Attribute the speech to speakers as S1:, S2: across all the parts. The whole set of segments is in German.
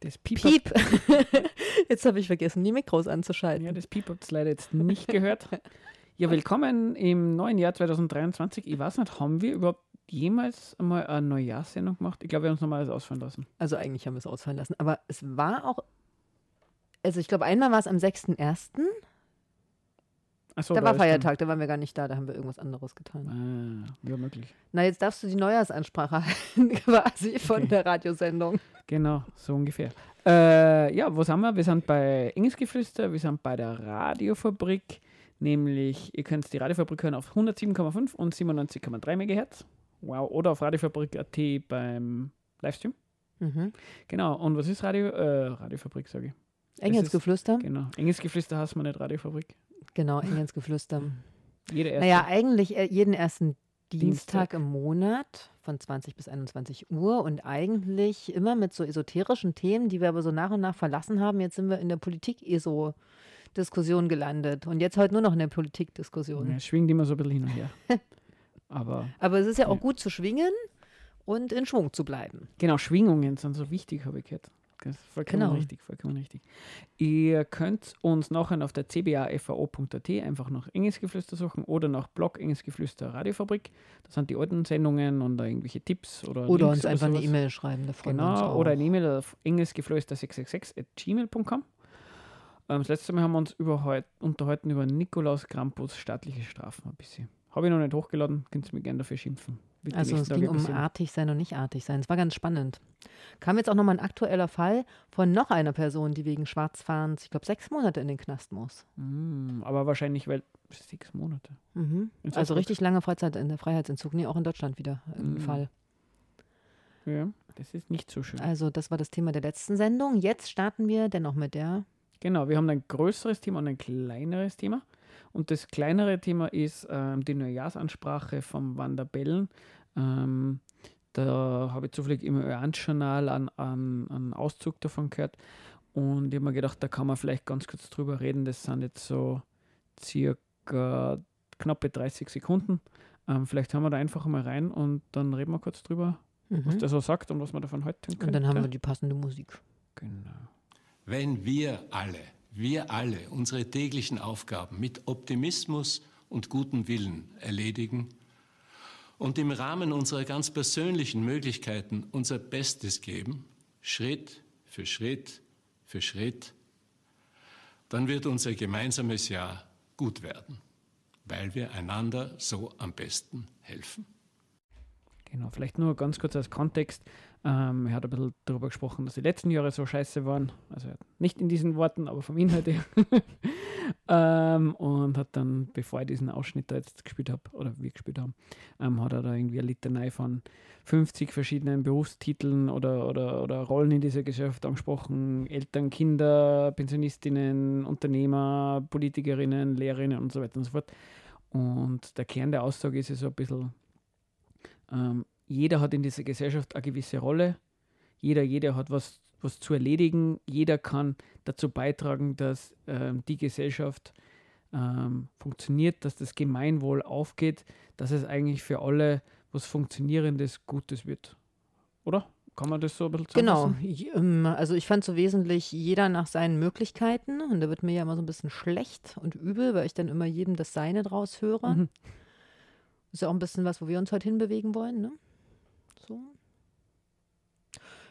S1: Das Piep.
S2: Piep. Jetzt habe ich vergessen, die Mikros anzuschalten.
S1: Ja, das Piep habt ihr leider jetzt nicht gehört. Ja, willkommen im neuen Jahr 2023. Ich weiß nicht, haben wir überhaupt jemals einmal eine Neujahrssendung gemacht? Ich glaube, wir haben uns nochmal alles ausfallen lassen.
S2: Also eigentlich haben wir es ausfallen lassen. Aber es war auch, also ich glaube, einmal war es am 6.1.
S1: Achso,
S2: Da war Feiertag, da waren wir gar nicht da, da haben wir irgendwas anderes getan.
S1: Ah, ja, möglich.
S2: Na, jetzt darfst du die Neujahrsansprache halten, quasi von
S1: Okay.
S2: der Radiosendung.
S1: Genau, so ungefähr. Äh, ja, wo sind wir? Wir sind bei Engelsgeflüster, wir sind bei der Radiofabrik, nämlich, ihr könnt die Radiofabrik hören auf 107,5 und 97,3 MHz. Wow, oder auf radiofabrik.at beim Livestream.
S2: Mhm.
S1: Genau, und was ist Radio? Äh, Radiofabrik, sage ich.
S2: Engelsgeflüster?
S1: Genau. Engelsgeflüster heißt man nicht Radiofabrik.
S2: Genau, Engelsgeflüster.
S1: Jede erste.
S2: Naja, eigentlich äh, jeden ersten Dienstag
S1: Dienstag.
S2: im Monat von 20 bis 21 Uhr und eigentlich immer mit so esoterischen Themen, die wir aber so nach und nach verlassen haben. Jetzt sind wir in der Politik-ESO-Diskussion gelandet und jetzt heute nur noch in der Politikdiskussion.
S1: ja, es schwingt immer so ein bisschen hin und her. Aber
S2: Aber es ist ja auch
S1: Ja.
S2: gut zu schwingen und in Schwung zu bleiben.
S1: Genau, Schwingungen sind so wichtig, habe ich gehört. Das ist vollkommen
S2: Genau.
S1: richtig, vollkommen richtig. Ihr könnt uns nachher auf der cbafao.at einfach nach Engelsgeflüster suchen oder nach Blog Engelsgeflüster Radiofabrik. Das sind die alten Sendungen und da irgendwelche Tipps oder
S2: Oder
S1: Links
S2: uns einfach eine
S1: sowas.
S2: E-Mail schreiben, da freuen wir uns
S1: Genau,
S2: auch.
S1: oder eine E-Mail auf engelsgeflüster666.gmail.com. Ähm, das letzte Mal haben wir uns überhalt, unterhalten über Nikolaus Krampus staatliche Strafen ein bisschen. Habe ich noch nicht hochgeladen, könnt ihr mir gerne dafür schimpfen.
S2: Also es ging um artig sein und nicht artig sein. Es war ganz spannend. Kam jetzt auch nochmal ein aktueller Fall von noch einer Person, die wegen Schwarzfahrens, ich glaube, sechs Monate in den Knast muss.
S1: Mm, aber wahrscheinlich, weil sechs Monate.
S2: Mhm. Also richtig lange Freizeit in der Freiheitsentzug. Nee, auch in Deutschland wieder ein
S1: Mhm.
S2: Fall.
S1: Ja, das ist nicht so schön.
S2: Also das war das Thema der letzten Sendung. Jetzt starten wir dennoch mit der.
S1: Genau, wir haben ein größeres Thema und ein kleineres Thema. Und das kleinere Thema ist ähm, die Neujahrsansprache vom Wander Bellen. Ähm, da habe ich zufällig im Ö1-Journal einen, einen, einen Auszug davon gehört. Und ich habe mir gedacht, da kann man vielleicht ganz kurz drüber reden. Das sind jetzt so circa knappe 30 Sekunden. Ähm, vielleicht hören wir da einfach mal rein und dann reden wir kurz drüber, was
S2: Mhm.
S1: der so sagt und was man davon halten können.
S2: Und dann haben wir die passende Musik.
S1: Genau.
S3: Wenn wir alle, wir alle unsere täglichen Aufgaben mit Optimismus und gutem Willen erledigen und im Rahmen unserer ganz persönlichen Möglichkeiten unser Bestes geben, Schritt für Schritt für Schritt, dann wird unser gemeinsames Jahr gut werden, weil wir einander so am besten helfen.
S1: Genau, vielleicht nur ganz kurz als Kontext. Ähm, er hat ein bisschen darüber gesprochen, dass die letzten Jahre so scheiße waren. Also nicht in diesen Worten, aber vom Inhalt her. ähm, und hat dann, bevor ich diesen Ausschnitt da jetzt gespielt habe, oder wir gespielt haben, ähm, hat er da irgendwie eine Litanei von 50 verschiedenen Berufstiteln oder, oder, oder Rollen in dieser Gesellschaft angesprochen. Eltern, Kinder, Pensionistinnen, Unternehmer, Politikerinnen, Lehrerinnen und so weiter und so fort. Und der Kern der Aussage ist ja so ein bisschen, ähm, jeder hat in dieser Gesellschaft eine gewisse Rolle. Jeder, jeder hat was, was zu erledigen. Jeder kann dazu beitragen, dass ähm, die Gesellschaft ähm, funktioniert, dass das Gemeinwohl aufgeht, dass es eigentlich für alle was Funktionierendes, Gutes wird. Oder? Kann man das so ein bisschen
S2: Genau. ähm, Also ich fand so wesentlich jeder nach seinen Möglichkeiten. Und da wird mir ja immer so ein bisschen schlecht und übel, weil ich dann immer jedem das Seine draus höre.
S1: Mhm.
S2: Ist ja auch ein bisschen was, wo wir uns heute hinbewegen wollen, ne? So.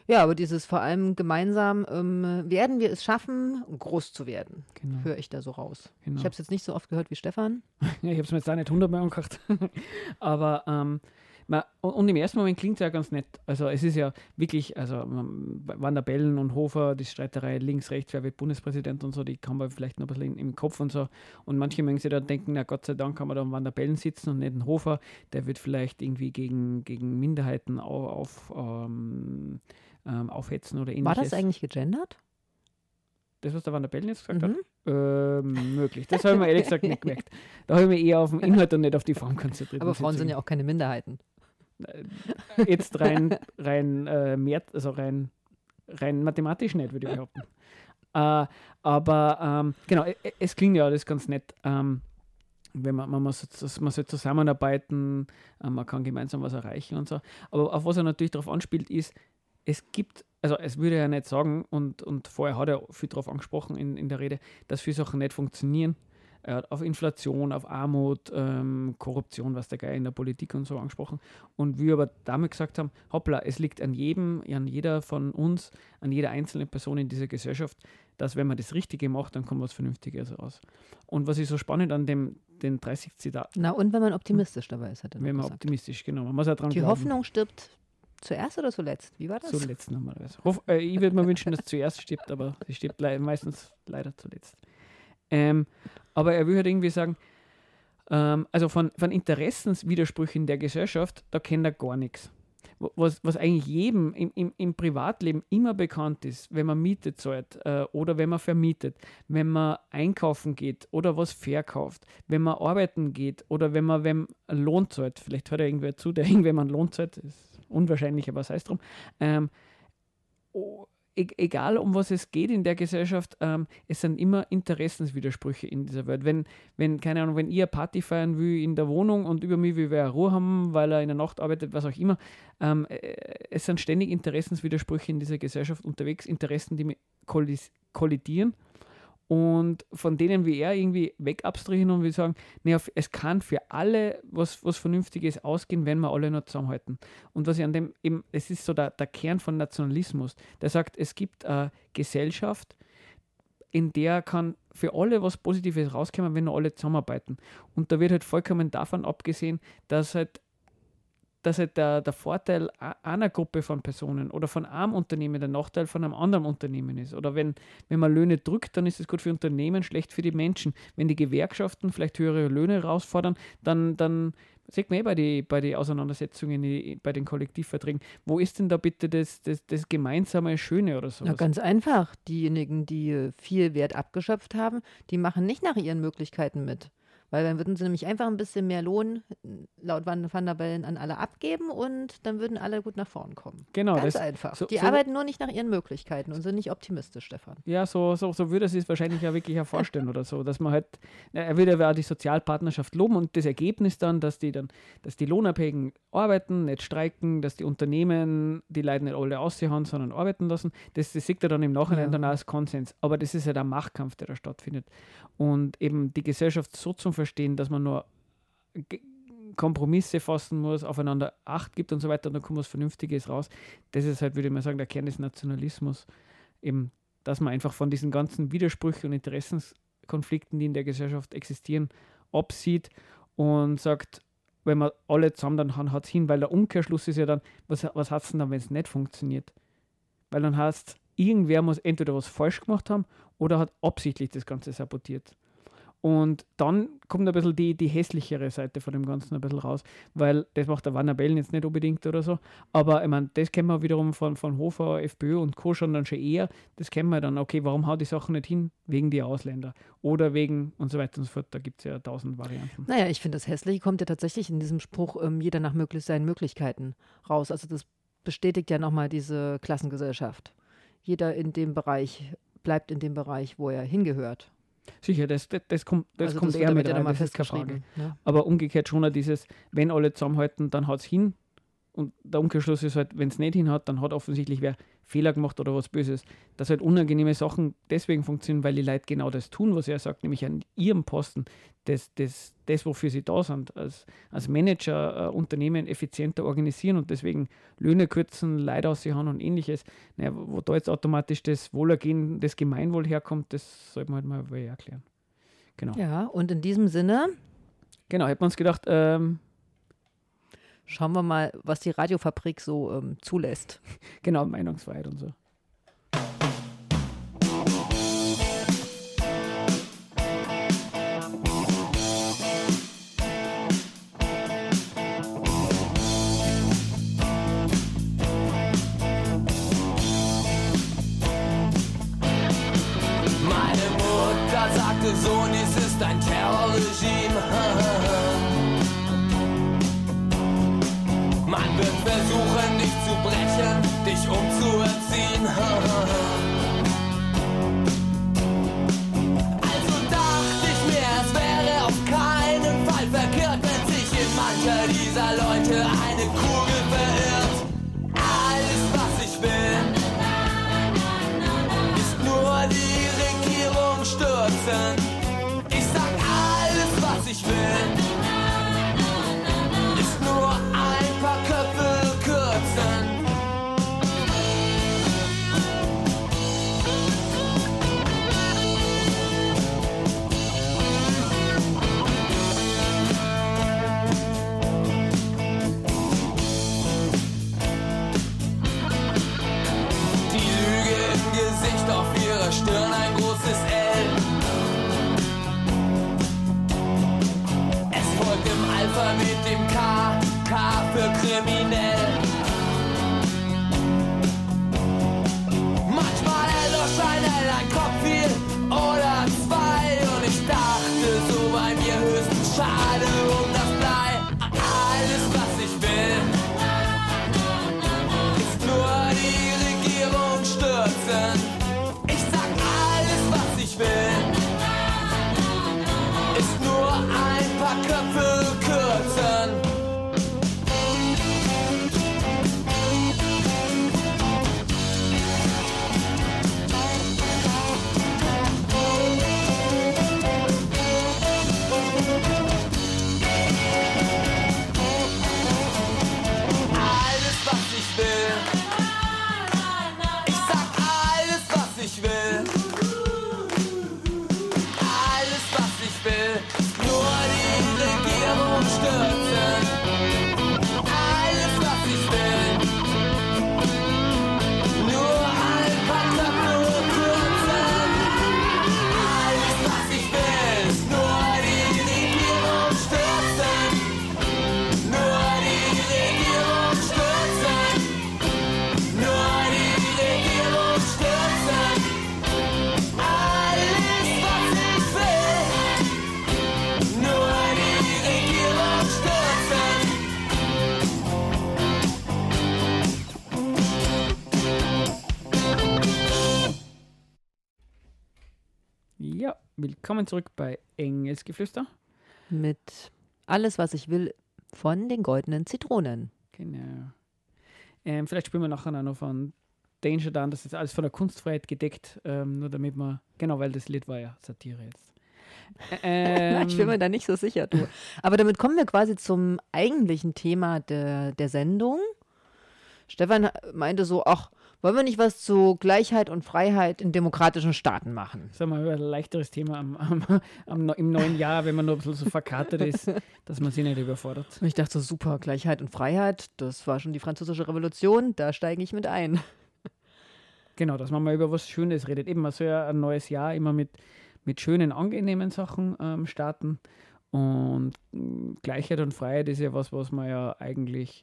S2: Ja, aber dieses vor allem gemeinsam, ähm, werden wir es schaffen, groß zu werden,
S1: Genau.
S2: höre ich da so raus.
S1: genau.
S2: Ich habe es jetzt nicht so oft gehört wie Stefan.
S1: Ja, ich habe es mir jetzt auch nicht hundertmal angehört. Aber ähm, man, und, im ersten Moment klingt es ja ganz nett. Also es ist ja wirklich, also Van der Bellen und Hofer, die Streiterei links, rechts, wer wird Bundespräsident und so, die kann man vielleicht noch ein bisschen im Kopf und so. Und manche mögen sich dann denken, na Gott sei Dank kann man da am Van der Bellen sitzen und nicht ein Hofer, der wird vielleicht irgendwie gegen, gegen Minderheiten auf, auf, ähm, ähm, aufhetzen oder ähnliches.
S2: War das eigentlich gegendert?
S1: Das, was der Van der Bellen jetzt gesagt hat?
S2: Mhm.
S1: Ähm, möglich. Das habe ich mir ehrlich gesagt nicht gemerkt. Da habe ich mich eher auf den Inhalt und nicht auf die Form konzentriert.
S2: Aber Frauen sind ja auch keine Minderheiten.
S1: Jetzt rein, rein, äh, mehr, also rein, rein mathematisch nicht, würde ich behaupten. äh, aber ähm, genau, e- e- es klingt ja alles ganz nett. Ähm, wenn man, man, muss, man soll zusammenarbeiten, äh, man kann gemeinsam was erreichen und so. Aber auf was er natürlich darauf anspielt, ist, es gibt, also es würde er nicht sagen, und, und vorher hat er viel darauf angesprochen in, in der Rede, dass viele Sachen nicht funktionieren. Er hat auf Inflation, auf Armut, ähm, Korruption, was der Geil in der Politik und so angesprochen. Und wir aber damit gesagt haben, hoppla, es liegt an jedem, an jeder von uns, an jeder einzelnen Person in dieser Gesellschaft, dass wenn man das Richtige macht, dann kommt was Vernünftiges raus. Und was ist so spannend an dem den 30 Zitat.
S2: Na, und wenn man optimistisch dabei ist, hat
S1: er Wenn man gesagt. optimistisch, genau. Man muss
S2: ja
S1: dran
S2: Die glauben. Hoffnung stirbt zuerst oder zuletzt? Wie war das?
S1: Zuletzt normalerweise. Hoff, äh, ich würde mir wünschen, dass zuerst stirbt, aber sie stirbt le meistens leider zuletzt. Ähm, aber er will halt irgendwie sagen, ähm, also von, von Interessenswidersprüchen der Gesellschaft, da kennt er gar nichts. Was, was eigentlich jedem im, im, im Privatleben immer bekannt ist, wenn man Miete zahlt äh, oder wenn man vermietet, wenn man einkaufen geht oder was verkauft, wenn man arbeiten geht oder wenn man wem Lohn zahlt, vielleicht hört er irgendwer zu, der irgendwem einen Lohn zahlt, ist unwahrscheinlich, aber sei es drum. Ähm, oh, egal um was es geht in der Gesellschaft, ähm, es sind immer Interessenswidersprüche in dieser Welt. Wenn, wenn, keine Ahnung, wenn ihr Party feiern will in der Wohnung und über mich will wer Ruhe haben, weil er in der Nacht arbeitet, was auch immer, ähm, äh, es sind ständig Interessenswidersprüche in dieser Gesellschaft unterwegs, Interessen, die kollidieren und von denen wir eher irgendwie wegabstrahieren und wir sagen, nee, es kann für alle was, was Vernünftiges ausgehen, wenn wir alle noch zusammenhalten. Und was ich an dem eben, es ist so der, der Kern von Nationalismus, der sagt, es gibt eine Gesellschaft, in der kann für alle was Positives rauskommen, wenn wir alle zusammenarbeiten. Und da wird halt vollkommen davon abgesehen, dass halt dass halt der, der Vorteil einer Gruppe von Personen oder von einem Unternehmen der Nachteil von einem anderen Unternehmen ist. Oder wenn, wenn man Löhne drückt, dann ist es gut für Unternehmen, schlecht für die Menschen. Wenn die Gewerkschaften vielleicht höhere Löhne herausfordern, dann, dann sieht man eh bei den bei die Auseinandersetzungen, bei den Kollektivverträgen, wo ist denn da bitte das, das, das gemeinsame Schöne oder so?
S2: Na, ganz einfach. Diejenigen, die viel Wert abgeschöpft haben, die machen nicht nach ihren Möglichkeiten mit. Weil dann würden sie nämlich einfach ein bisschen mehr Lohn laut Van, der Bellen an alle abgeben und dann würden alle gut nach vorn kommen.
S1: Genau.
S2: Ganz einfach. So, die so arbeiten nur nicht nach ihren Möglichkeiten und sind nicht optimistisch, Stefan.
S1: Ja, so, so, so würde er sich wahrscheinlich ja wirklich auch vorstellen oder so, dass man halt, er würde ja die Sozialpartnerschaft loben und das Ergebnis dann, dass die dann, dass die Lohnabhängigen arbeiten, nicht streiken, dass die Unternehmen die Leute nicht alle aussehen, sondern arbeiten lassen, das, das sieht er dann im Nachhinein ja. dann als Konsens. Aber das ist ja der Machtkampf, der da stattfindet. Und eben die Gesellschaft so zum verstehen, dass man nur Kompromisse fassen muss, aufeinander Acht gibt und so weiter, und dann kommt was Vernünftiges raus. Das ist halt, würde ich mal sagen, der Kern des Nationalismus. Eben, dass man einfach von diesen ganzen Widersprüchen und Interessenskonflikten, die in der Gesellschaft existieren, absieht und sagt, wenn man alle zusammen, dann hat es hin, weil der Umkehrschluss ist ja dann, was, was hat es denn dann, wenn es nicht funktioniert? Weil dann heißt irgendwer muss entweder was falsch gemacht haben oder hat absichtlich das Ganze sabotiert. Und dann kommt ein bisschen die, die hässlichere Seite von dem Ganzen ein bisschen raus, weil das macht der Wanner Bellen jetzt nicht unbedingt oder so. Aber ich meine, das kennen wir wiederum von, von Hofer, FPÖ und Co. schon dann schon eher. Das kennen wir dann, okay, warum haut die Sachen nicht hin? Wegen die Ausländer oder wegen und so weiter und so fort. Da gibt es ja tausend Varianten.
S2: Naja, ich finde, das Hässliche kommt ja tatsächlich in diesem Spruch, ähm, jeder nach möglich seinen Möglichkeiten raus. Also das bestätigt ja nochmal diese Klassengesellschaft. Jeder in dem Bereich bleibt in dem Bereich, wo er hingehört.
S1: Sicher, das, das, das kommt, das also kommt das eher mit rein, das ist keine Frage. Ne? Aber umgekehrt schon dieses, wenn alle zusammenhalten, dann haut es hin. Und der Umkehrschluss ist halt, wenn es nicht hin hat, dann hat offensichtlich wer Fehler gemacht oder was Böses. Dass halt unangenehme Sachen deswegen funktionieren, weil die Leute genau das tun, was er sagt, nämlich an ihrem Posten, das, das, das wofür sie da sind, als, als Manager äh, Unternehmen effizienter organisieren und deswegen Löhne kürzen, Leute aus sie haben und ähnliches. Naja, wo da jetzt automatisch das Wohlergehen, das Gemeinwohl herkommt, das sollte man halt mal erklären.
S2: Genau. Ja, und in diesem Sinne.
S1: Genau, hätten wir uns gedacht, ähm,
S2: Schauen wir mal, was die Radiofabrik so ähm, zulässt.
S1: Genau, Meinungsfreiheit und so. Willkommen zurück bei Engelsgeflüster.
S2: Mit alles, was ich will, von den goldenen Zitronen.
S1: Genau. Ähm, vielleicht spielen wir nachher noch von Danger Dan, das ist alles von der Kunstfreiheit gedeckt, ähm, nur damit man, genau, weil das Lied war ja Satire jetzt. Ähm,
S2: ich bin mir da nicht so sicher, du. Aber damit kommen wir quasi zum eigentlichen Thema der, der Sendung. Stefan meinte so, ach, wollen wir nicht was zu Gleichheit und Freiheit in demokratischen Staaten machen?
S1: Sagen wir mal, ein leichteres Thema am, am, am, im neuen Jahr, wenn man nur ein bisschen so verkartet ist, dass man sich nicht überfordert.
S2: Und ich dachte so, super, Gleichheit und Freiheit, das war schon die französische Revolution, da steige ich mit ein.
S1: Genau, dass man mal über was Schönes redet. Eben, man soll ja ein neues Jahr immer mit, mit schönen, angenehmen Sachen ähm, starten. Und mh, Gleichheit und Freiheit ist ja was, was man ja eigentlich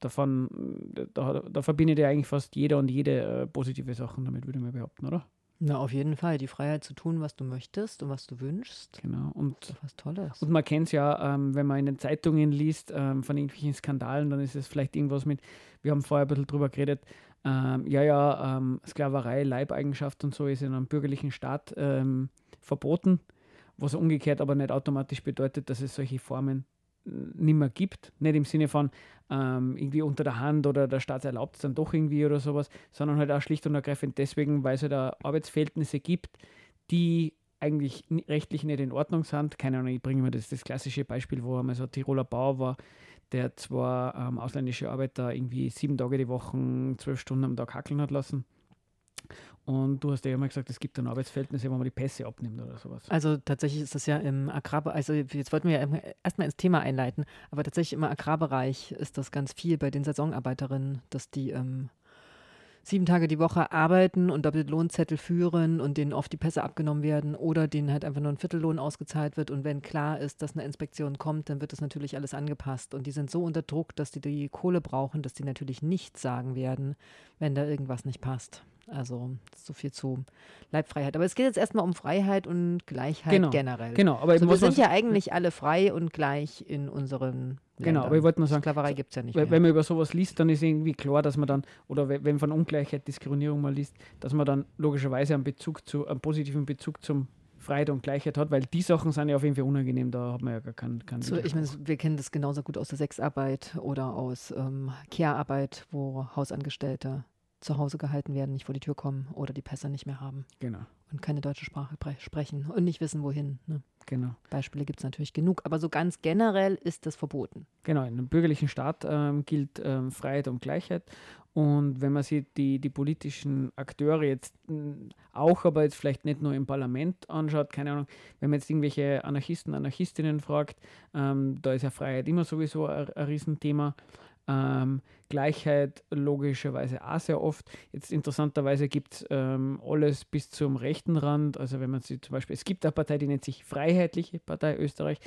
S1: davon, mh, da, da verbindet ja eigentlich fast jeder und jede äh, positive Sachen damit, würde mal behaupten, oder?
S2: Na, auf jeden Fall, die Freiheit zu tun, was du möchtest und was du wünschst.
S1: Genau. Und
S2: Das ist was Tolles.
S1: Und man kennt es ja, ähm, wenn man in den Zeitungen liest ähm, von irgendwelchen Skandalen, dann ist es vielleicht irgendwas mit, wir haben vorher ein bisschen drüber geredet, ähm, ja, ja, ähm, Sklaverei, Leibeigenschaft und so ist in einem bürgerlichen Staat ähm, verboten, was umgekehrt aber nicht automatisch bedeutet, dass es solche Formen nicht mehr gibt. Nicht im Sinne von ähm, irgendwie unter der Hand oder der Staat erlaubt es dann doch irgendwie oder sowas, sondern halt auch schlicht und ergreifend deswegen, weil es halt auch Arbeitsverhältnisse gibt, die eigentlich rechtlich nicht in Ordnung sind. Keine Ahnung, ich bringe mir das, das klassische Beispiel, wo einmal so ein Tiroler Bauer war, der zwar ähm, ausländische Arbeiter irgendwie sieben Tage die Woche, zwölf Stunden am Tag hackeln hat lassen. Und du hast ja immer gesagt, es gibt dann Arbeitsverhältnisse, wo man die Pässe abnimmt oder sowas.
S2: Also tatsächlich ist das ja im Agrarbereich, also jetzt wollten wir ja erstmal ins Thema einleiten, aber tatsächlich im Agrarbereich ist das ganz viel bei den Saisonarbeiterinnen, dass die ähm, sieben Tage die Woche arbeiten und doppelte Lohnzettel führen und denen oft die Pässe abgenommen werden oder denen halt einfach nur ein Viertellohn ausgezahlt wird und wenn klar ist, dass eine Inspektion kommt, dann wird das natürlich alles angepasst und die sind so unter Druck, dass die die Kohle brauchen, dass die natürlich nichts sagen werden, wenn da irgendwas nicht passt. Also so viel zu Leibfreiheit. Aber es geht jetzt erstmal um Freiheit und Gleichheit
S1: Genau,
S2: generell.
S1: Genau, aber
S2: So,
S1: eben,
S2: wir
S1: man
S2: sind ja eigentlich alle frei und gleich in unseren
S1: Genau,
S2: Ländern.
S1: aber ich wollte mal sagen,
S2: Sklaverei gibt es ja nicht
S1: Weil,
S2: mehr.
S1: wenn man über sowas liest, dann ist irgendwie klar, dass man dann, oder we- wenn von Ungleichheit, Diskriminierung mal liest, dass man dann logischerweise einen Bezug zu, einen positiven Bezug zum Freiheit und Gleichheit hat, weil die Sachen sind ja auf jeden Fall unangenehm, da hat man ja gar keinen. keinen
S2: so, ich meine, wir kennen das genauso gut aus der Sexarbeit oder aus ähm, Care-Arbeit, wo Hausangestellte zu Hause gehalten werden, nicht vor die Tür kommen oder die Pässe nicht mehr haben
S1: genau,
S2: und keine deutsche Sprache sprechen und nicht wissen, wohin. Ne?
S1: genau.
S2: Beispiele gibt es natürlich genug, aber so ganz generell ist das verboten.
S1: Genau, in einem bürgerlichen Staat ähm, gilt ähm, Freiheit und Gleichheit. Und wenn man sich die, die politischen Akteure jetzt mh, auch, aber jetzt vielleicht nicht nur im Parlament anschaut, keine Ahnung, wenn man jetzt irgendwelche Anarchisten, Anarchistinnen fragt, ähm, da ist ja Freiheit immer sowieso ein, ein Riesenthema. Ähm, Gleichheit logischerweise auch sehr oft. Jetzt interessanterweise gibt es ähm, alles bis zum rechten Rand. Also wenn man sich zum Beispiel, es gibt eine Partei, die nennt sich Freiheitliche Partei Österreich.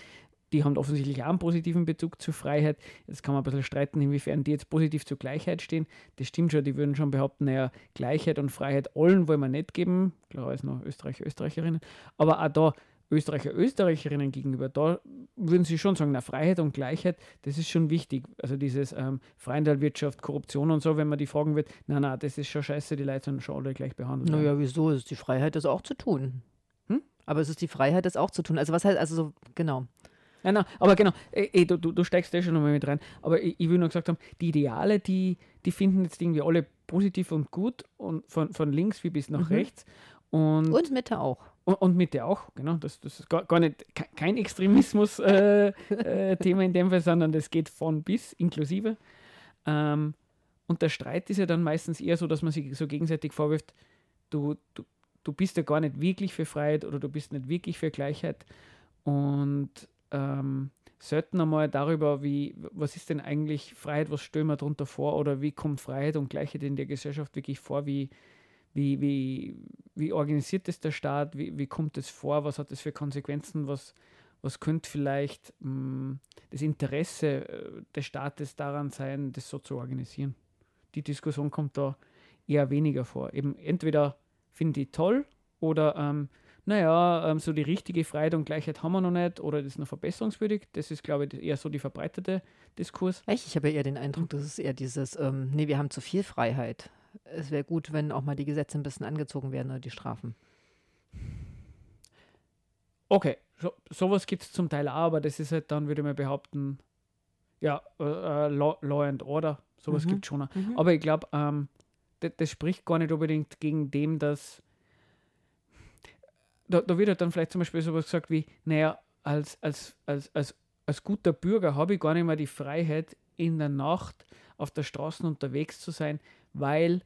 S1: Die haben offensichtlich auch einen positiven Bezug zur Freiheit. Jetzt kann man ein bisschen streiten, inwiefern die jetzt positiv zur Gleichheit stehen. Das stimmt schon, die würden schon behaupten, naja, Gleichheit und Freiheit allen wollen wir nicht geben. Klar als noch Österreicher, Österreicherinnen. Aber auch da Österreicher, Österreicherinnen gegenüber, da würden sie schon sagen, na, Freiheit und Gleichheit, das ist schon wichtig. Also dieses ähm, Freihandelwirtschaft, Korruption und so, wenn man die fragen wird, na, na, das ist schon scheiße, die Leute sind schon alle gleich behandelt.
S2: Naja, wieso? Es ist die Freiheit, das auch zu tun.
S1: Hm?
S2: Aber es ist die Freiheit, das auch zu tun. Also was heißt, also so, genau.
S1: Nein, nein, aber genau, eh, eh, du, du, du steigst da schon nochmal mit rein. Aber ich, ich will nur gesagt haben, die Ideale, die, die finden jetzt irgendwie alle positiv und gut und von, von links wie bis nach
S2: Mhm.
S1: rechts. Und,
S2: Und Mitte auch.
S1: und, und Mitte auch, genau. Das, das ist gar, gar nicht ke- kein Extremismus-Thema äh, Thema in dem Fall, sondern das geht von bis inklusive. Ähm, und der Streit ist ja dann meistens eher so, dass man sich so gegenseitig vorwirft, du, du, du bist ja gar nicht wirklich für Freiheit oder du bist nicht wirklich für Gleichheit. Und ähm, selten einmal darüber, wie, was ist denn eigentlich Freiheit, was stellen wir darunter vor oder wie kommt Freiheit und Gleichheit in der Gesellschaft wirklich vor, wie, wie, wie, wie organisiert es der Staat, wie, wie kommt es vor, was hat es für Konsequenzen, was, was könnte vielleicht mh, das Interesse äh, des Staates daran sein, das so zu organisieren. Die Diskussion kommt da eher weniger vor. Eben entweder finde ich toll oder ähm, naja, ähm, so die richtige Freiheit und Gleichheit haben wir noch nicht oder das ist noch verbesserungswürdig. Das ist, glaube ich, eher so die verbreitete Diskurs.
S2: Echt? Ich habe eher den Eindruck, das ist eher dieses, ähm, nee, wir haben zu viel Freiheit. Es wäre gut, wenn auch mal die Gesetze ein bisschen angezogen werden oder die Strafen.
S1: Okay, so, sowas gibt es zum Teil auch, aber das ist halt dann, würde ich mal behaupten, ja, äh, äh, Law, Law and Order, sowas
S2: Mhm.
S1: gibt es schon.
S2: Mhm.
S1: Aber ich glaube, ähm, das, das spricht gar nicht unbedingt gegen dem, dass da, da wird halt dann vielleicht zum Beispiel sowas gesagt wie, naja, als, als, als, als, als guter Bürger habe ich gar nicht mehr die Freiheit, in der Nacht auf der Straße unterwegs zu sein, weil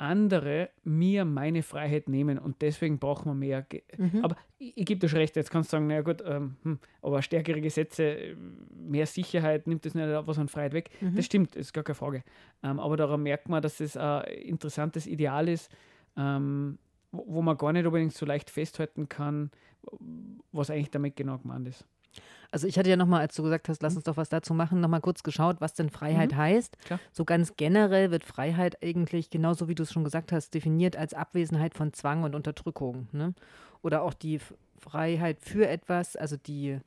S1: andere mir meine Freiheit nehmen und deswegen brauchen wir mehr. Ge
S2: Mhm.
S1: Aber ich, ich gebe dir schon recht, jetzt kannst du sagen, naja gut, ähm, hm, aber stärkere Gesetze, mehr Sicherheit, nimmt das nicht was an Freiheit weg.
S2: Mhm.
S1: Das stimmt, ist gar keine Frage. Ähm, aber daran merkt man, dass es ein interessantes Ideal ist, ähm, wo, wo man gar nicht unbedingt so leicht festhalten kann, was eigentlich damit genau gemeint ist.
S2: Also ich hatte ja nochmal, als du gesagt hast, lass uns doch was dazu machen, nochmal kurz geschaut, was denn Freiheit heißt.
S1: Klar.
S2: So ganz generell wird Freiheit eigentlich, genauso wie du es schon gesagt hast, definiert als Abwesenheit von Zwang und Unterdrückung. Ne? Oder auch die Freiheit für etwas, also die,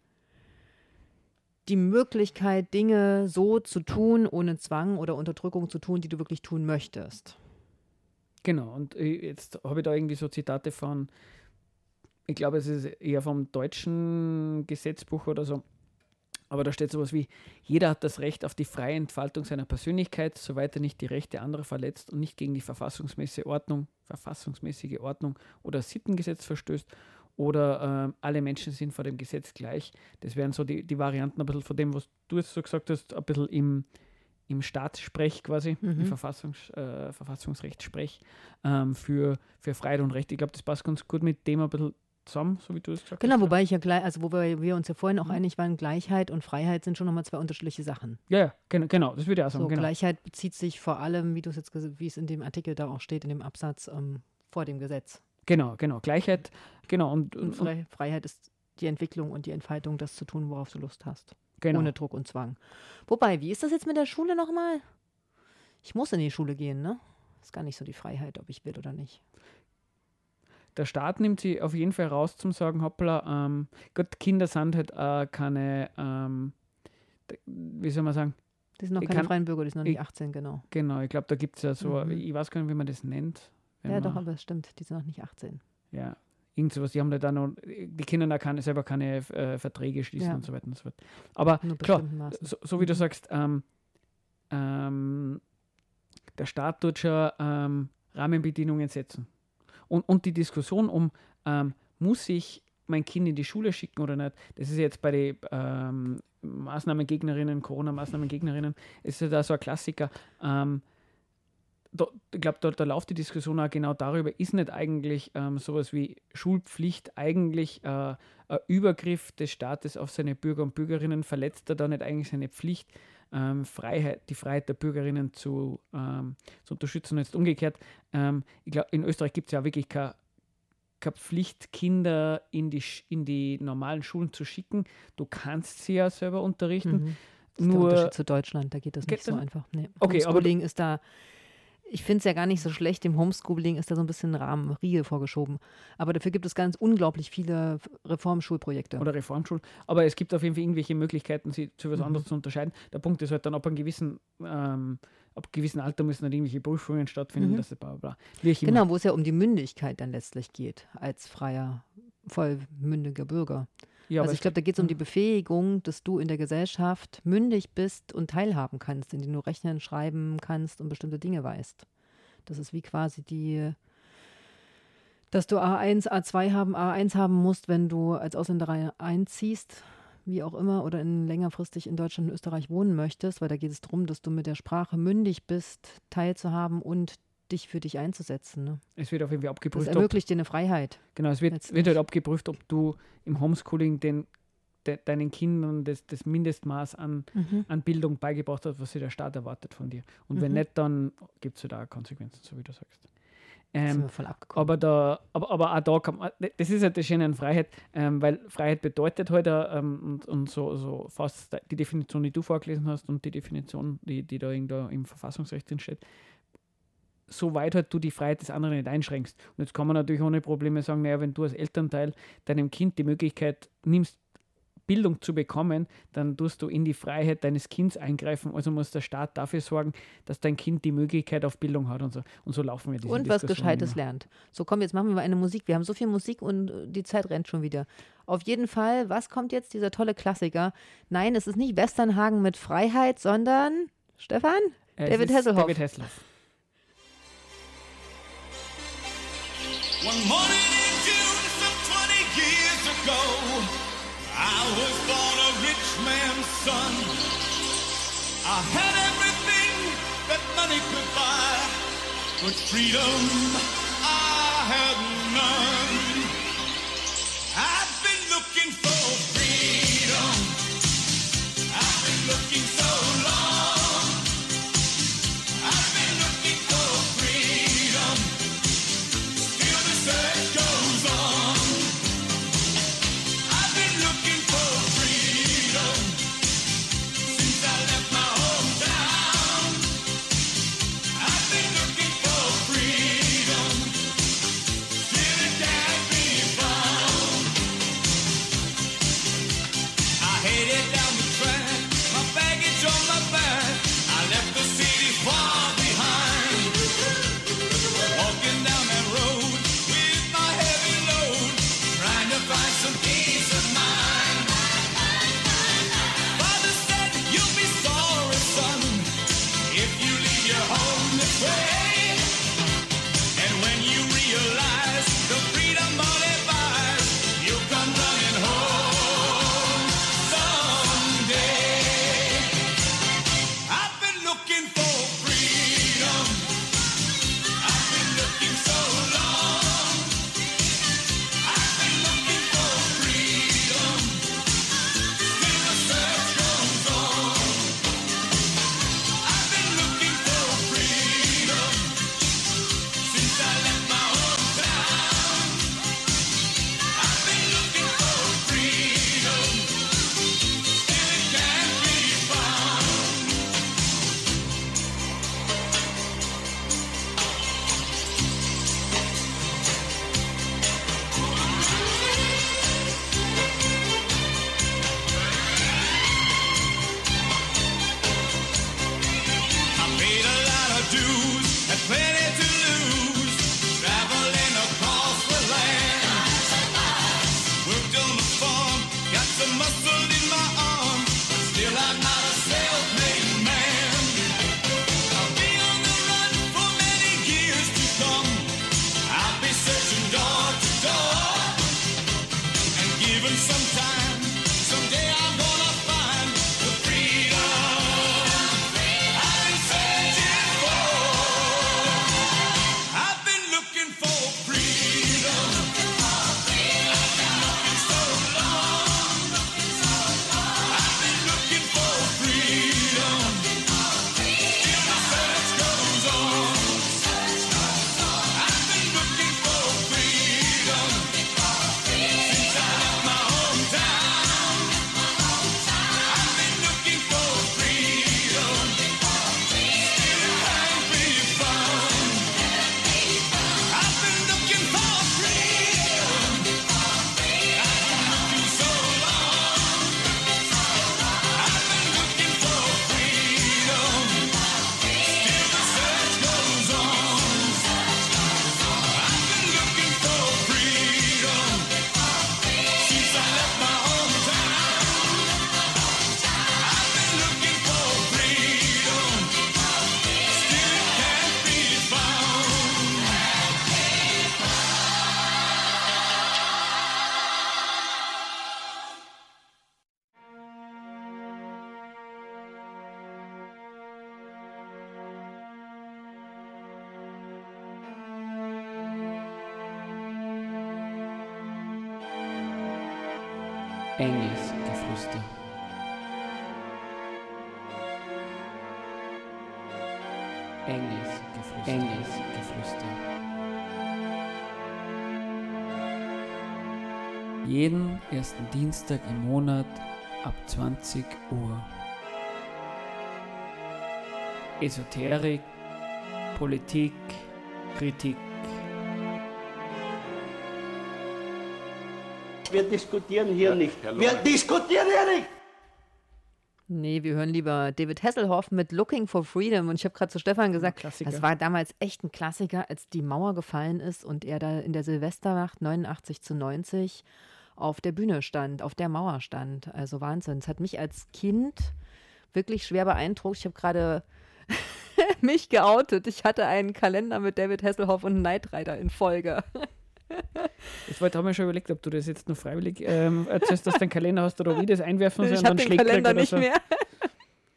S2: die Möglichkeit, Dinge so zu tun, ohne Zwang oder Unterdrückung zu tun, die du wirklich tun möchtest.
S1: Genau, und äh, jetzt habe ich da irgendwie so Zitate von, ich glaube, es ist eher vom deutschen Gesetzbuch oder so, aber da steht sowas wie, jeder hat das Recht auf die freie Entfaltung seiner Persönlichkeit, soweit er nicht die Rechte anderer verletzt und nicht gegen die verfassungsmäßige Ordnung, verfassungsmäßige Ordnung oder Sittengesetz verstößt oder ähm, alle Menschen sind vor dem Gesetz gleich. Das wären so die, die Varianten ein bisschen von dem, was du jetzt so gesagt hast, ein bisschen im, im Staatssprech quasi, im
S2: Mhm.
S1: Verfassungs, äh, Verfassungsrechtssprech ähm, für, für Freiheit und Recht. Ich glaube, das passt ganz gut mit dem ein bisschen zusammen, so wie du es gesagt
S2: Genau,
S1: hast.
S2: wobei ich ja gleich, also wo wir, wir uns ja vorhin
S1: Mhm.
S2: auch einig waren, Gleichheit und Freiheit sind schon nochmal zwei unterschiedliche Sachen.
S1: Ja, ja, genau, genau, das würde ich auch sagen.
S2: So,
S1: genau.
S2: Gleichheit bezieht sich vor allem, wie du es jetzt, wie es in dem Artikel da auch steht, in dem Absatz ähm, vor dem Gesetz.
S1: genau, genau. Gleichheit, genau. Und,
S2: Und
S1: und, und
S2: Frei, Freiheit ist die Entwicklung und die Entfaltung, das zu tun, worauf du Lust hast.
S1: genau.
S2: Ohne Druck und Zwang. Wobei, wie ist das jetzt mit der Schule nochmal? Ich muss in die Schule gehen, ne? Ist gar nicht so die Freiheit, ob ich will oder nicht.
S1: Der Staat nimmt sie auf jeden Fall raus zum sagen, hoppla, ähm, Gott, Kinder sind halt äh, keine, ähm, wie soll man sagen,
S2: Die sind noch keine
S1: kann-
S2: freien Bürger, die sind noch nicht
S1: ich-
S2: 18, genau.
S1: genau, ich glaube, da gibt es ja so,
S2: Mhm.
S1: ich weiß gar nicht, wie man das nennt.
S2: Ja, doch, aber es stimmt, die sind noch nicht 18.
S1: Ja, irgend sowas, die haben da dann noch, die Kinder da keine, selber keine äh, Verträge schließen
S2: Ja.
S1: und so weiter und so fort. Aber klar, so, so wie du
S2: Mhm.
S1: sagst, ähm, ähm, der Staat tut schon ähm, Rahmenbedingungen setzen. Und, und die Diskussion um, ähm, muss ich mein Kind in die Schule schicken oder nicht, das ist jetzt bei den ähm, Maßnahmengegnerinnen, Corona-Maßnahmengegnerinnen, ist ja da so ein Klassiker. Ähm, da, ich glaube, da, da läuft die Diskussion auch genau darüber, ist nicht eigentlich ähm, sowas wie Schulpflicht eigentlich äh, ein Übergriff des Staates auf seine Bürger und Bürgerinnen? Verletzt er da nicht eigentlich seine Pflicht, ähm, Freiheit, die Freiheit der Bürgerinnen zu, ähm, zu unterstützen? Und jetzt umgekehrt, ähm, ich glaube, in Österreich gibt es ja wirklich keine keine Pflicht, Kinder in die, in die normalen Schulen zu schicken. Du kannst sie ja selber unterrichten.
S2: Mhm. Das ist der
S1: Nur,
S2: Unterschied zu Deutschland, da geht das nicht so einfach. Nee.
S1: Okay, aber
S2: Homeschooling ist da, ich finde es ja gar nicht so schlecht, dem Homeschooling ist da so ein bisschen ein Rahmen, Riegel vorgeschoben. Aber dafür gibt es ganz unglaublich viele Reformschulprojekte.
S1: oder Reformschulen. Aber es gibt auf jeden Fall irgendwelche Möglichkeiten, sie zu was
S2: Mhm.
S1: anderes zu unterscheiden. Der Punkt ist halt dann, ab einem gewissen, ähm, ab einem gewissen Alter müssen dann irgendwelche Prüfungen stattfinden,
S2: Mhm.
S1: dass bla bla bla.
S2: Genau, wo es ja um die Mündigkeit dann letztlich geht, als freier, vollmündiger Bürger.
S1: Ja,
S2: also ich glaube, da geht es um die Befähigung, dass du in der Gesellschaft mündig bist und teilhaben kannst, indem du rechnen, schreiben kannst und bestimmte Dinge weißt. Das ist wie quasi die, dass du A1, A2 haben, A1 haben musst, wenn du als Ausländer einziehst, wie auch immer, oder in, längerfristig in Deutschland und Österreich wohnen möchtest, weil da geht es darum, dass du mit der Sprache mündig bist, teilzuhaben und dich für dich einzusetzen. Ne?
S1: es wird auf jeden Fall
S2: Das
S1: abgeprüft, ob,
S2: ermöglicht dir eine Freiheit.
S1: genau, es wird, wird halt abgeprüft, ob du im Homeschooling den, de, deinen Kindern das, das Mindestmaß an, an Bildung beigebracht hast, was sich der Staat erwartet von dir. Und wenn
S2: Mhm.
S1: nicht, dann gibt es halt auch Konsequenzen, so wie du sagst. Ähm,
S2: wir voll abgekommen.
S1: aber, da, aber, aber auch da kann man, das ist halt das Schöne an Freiheit, ähm, weil Freiheit bedeutet halt auch, ähm, und, und so, so fast die Definition, die du vorgelesen hast und die Definition, die, die da irgendwo im Verfassungsrecht drin steht, soweit halt du die Freiheit des anderen nicht einschränkst. Und jetzt kann man natürlich ohne Probleme sagen, naja, wenn du als Elternteil deinem Kind die Möglichkeit nimmst, Bildung zu bekommen, dann tust du in die Freiheit deines Kindes eingreifen. Also muss der Staat dafür sorgen, dass dein Kind die Möglichkeit auf Bildung hat und so. Und so laufen wir diese
S2: und was Gescheites
S1: immer.
S2: lernt. So, komm, jetzt machen wir mal eine Musik. Wir haben so viel Musik und äh, die Zeit rennt schon wieder. Auf jeden Fall, was kommt jetzt? Dieser tolle Klassiker. Nein, es ist nicht Westernhagen mit Freiheit, sondern, Stefan?
S1: Äh,
S2: David Hasselhoff.
S1: David Hasselhoff.
S4: One morning in June, some 20 years ago, I was born a rich man's son. I had everything that money could buy, but freedom I had none.
S1: Jeden ersten Dienstag im Monat ab 20 Uhr. Esoterik, Politik, Kritik.
S5: Wir diskutieren hier nicht. Wir diskutieren hier nicht.
S2: Nee, wir hören lieber David Hasselhoff mit Looking for Freedom. Und ich habe gerade zu Stefan gesagt,
S1: Klassiker.
S2: das war damals echt ein Klassiker, als die Mauer gefallen ist und er da in der Silvesternacht 89 zu 90 auf der Bühne stand, auf der Mauer stand. Also Wahnsinn. Es hat mich als Kind wirklich schwer beeindruckt. Ich habe gerade mich geoutet. Ich hatte einen Kalender mit David Hasselhoff und Knight Rider in Folge.
S1: Ich wollte, habe mir schon überlegt, ob du das jetzt noch freiwillig ähm, erzählst, dass du deinen Kalender hast oder ich das einwerfen soll
S2: Ich habe den Kalender nicht
S1: so.
S2: mehr.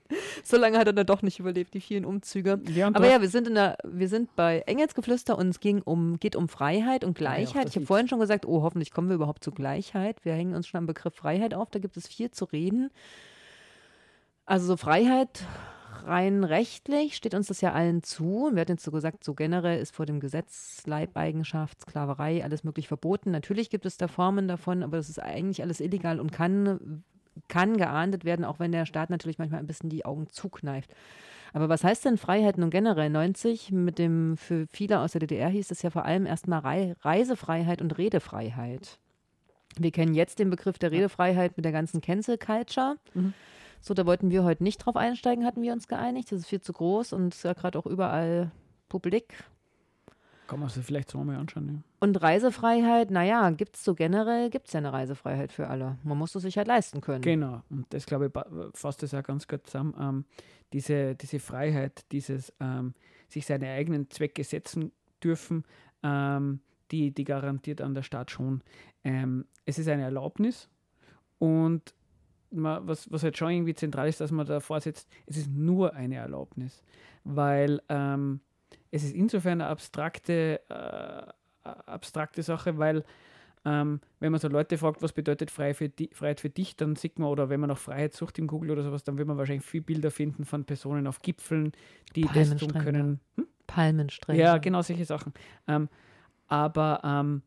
S2: so lange hat er dann doch nicht überlebt, die vielen Umzüge.
S1: Ja,
S2: Aber ja, wir sind, in der, wir sind bei Engelsgeflüster und es ging um, geht um Freiheit und Gleichheit.
S1: das
S2: ich habe vorhin schon gesagt, oh, hoffentlich kommen wir überhaupt zu Gleichheit. Wir hängen uns schon am Begriff Freiheit auf, da gibt es viel zu reden. Also so Freiheit rein rechtlich steht uns das ja allen zu. Wir hatten jetzt so gesagt, so generell ist vor dem Gesetz Leibeigenschaft, Sklaverei, alles möglich verboten. Natürlich gibt es da Formen davon, aber das ist eigentlich alles illegal und kann, kann geahndet werden, auch wenn der Staat natürlich manchmal ein bisschen die Augen zukneift. Aber was heißt denn Freiheit nun generell? 90 mit dem, für viele aus der DDR hieß es ja vor allem erstmal Rei Reisefreiheit und Redefreiheit. Wir kennen jetzt den Begriff der Redefreiheit mit der ganzen Cancel Culture. So, da wollten wir heute nicht drauf einsteigen, hatten wir uns geeinigt. Das ist viel zu groß und ist ja gerade auch überall publik.
S1: Kann man sich vielleicht so mal anschauen. Ja.
S2: Und Reisefreiheit, naja, gibt es so generell, gibt es ja eine Reisefreiheit für alle. Man muss es sich halt leisten können.
S1: Genau, und das glaube ich fasst das auch ganz gut zusammen. Ähm, diese, diese Freiheit, dieses ähm, sich seine eigenen Zwecke setzen dürfen, ähm, die, die garantiert an der Staat schon. Ähm, es ist eine Erlaubnis und man, was, was halt schon irgendwie zentral ist, dass man da vorsetzt, es ist nur eine Erlaubnis, weil ähm, es ist insofern eine abstrakte, äh, abstrakte Sache, weil ähm, wenn man so Leute fragt, was bedeutet Frei für di Freiheit für dich, dann sieht man, oder wenn man nach Freiheit sucht im Google oder sowas, dann wird man wahrscheinlich viele Bilder finden von Personen auf Gipfeln, die das tun können. Hm?
S2: Palmenstrände.
S1: Ja, genau solche Sachen. Ähm, aber ähm,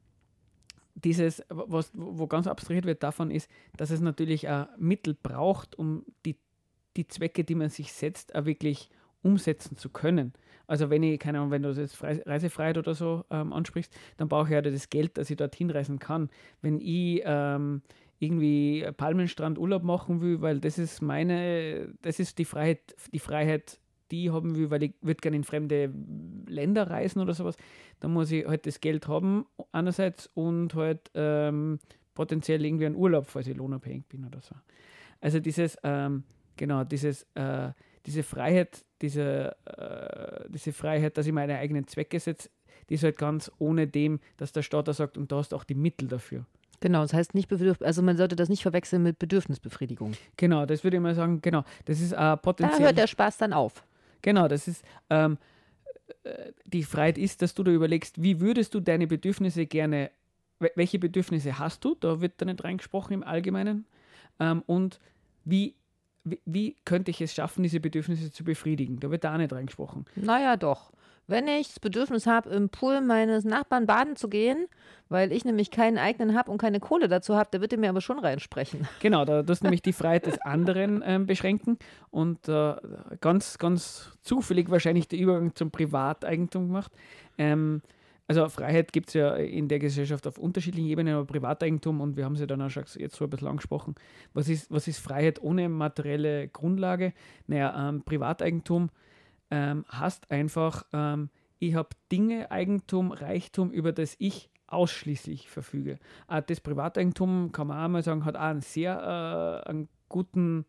S1: dieses, was, wo ganz abstrahiert wird davon, ist, dass es natürlich ein Mittel braucht, um die, die Zwecke, die man sich setzt, auch wirklich umsetzen zu können. Also wenn ich, keine Ahnung, wenn du das Reisefreiheit oder so ähm, ansprichst, dann brauche ich ja das Geld, dass ich dorthin reisen kann. Wenn ich ähm, irgendwie Palmenstrand Urlaub machen will, weil das ist meine, das ist die Freiheit, die Freiheit, die ich haben will, weil ich würde gerne in fremde Länder reisen oder sowas, dann muss ich halt das Geld haben einerseits und halt ähm, potenziell irgendwie einen Urlaub, falls ich lohnabhängig bin oder so. Also dieses, ähm, genau, dieses, äh, diese Freiheit, diese, äh, diese Freiheit, dass ich meine eigenen Zwecke setze, die ist halt ganz ohne dem, dass der Staat da sagt, und da hast du auch die Mittel dafür.
S2: Genau, das heißt nicht also man sollte das nicht verwechseln mit Bedürfnisbefriedigung.
S1: Genau, das würde ich mal sagen, genau, das ist äh,
S2: Da
S1: potenziell.
S2: hört der Spaß dann auf.
S1: Genau, das ist ähm, äh, die Freiheit ist, dass du da überlegst, wie würdest du deine Bedürfnisse gerne, wel- welche Bedürfnisse hast du, da wird da nicht reingesprochen im Allgemeinen, ähm, und wie, wie, könnte ich es schaffen, diese Bedürfnisse zu befriedigen, da wird da nicht reingesprochen.
S2: Naja, doch. Wenn ich das Bedürfnis habe, im Pool meines Nachbarn baden zu gehen, weil ich nämlich keinen eigenen habe und keine Kohle dazu habe, da wird er mir aber schon reinsprechen.
S1: Genau, da das nämlich die Freiheit des anderen ähm, beschränken und äh, ganz, ganz zufällig wahrscheinlich der Übergang zum Privateigentum gemacht. Ähm, also Freiheit gibt es ja in der Gesellschaft auf unterschiedlichen Ebenen, aber Privateigentum, und wir haben sie dann auch schon jetzt so ein bisschen angesprochen, was ist, was ist Freiheit ohne materielle Grundlage? Naja, ähm, Privateigentum ähm, hast einfach, ähm, ich habe Dinge, Eigentum, Reichtum, über das ich ausschließlich verfüge. Auch das Privateigentum, kann man auch mal sagen, hat auch einen sehr äh, einen guten,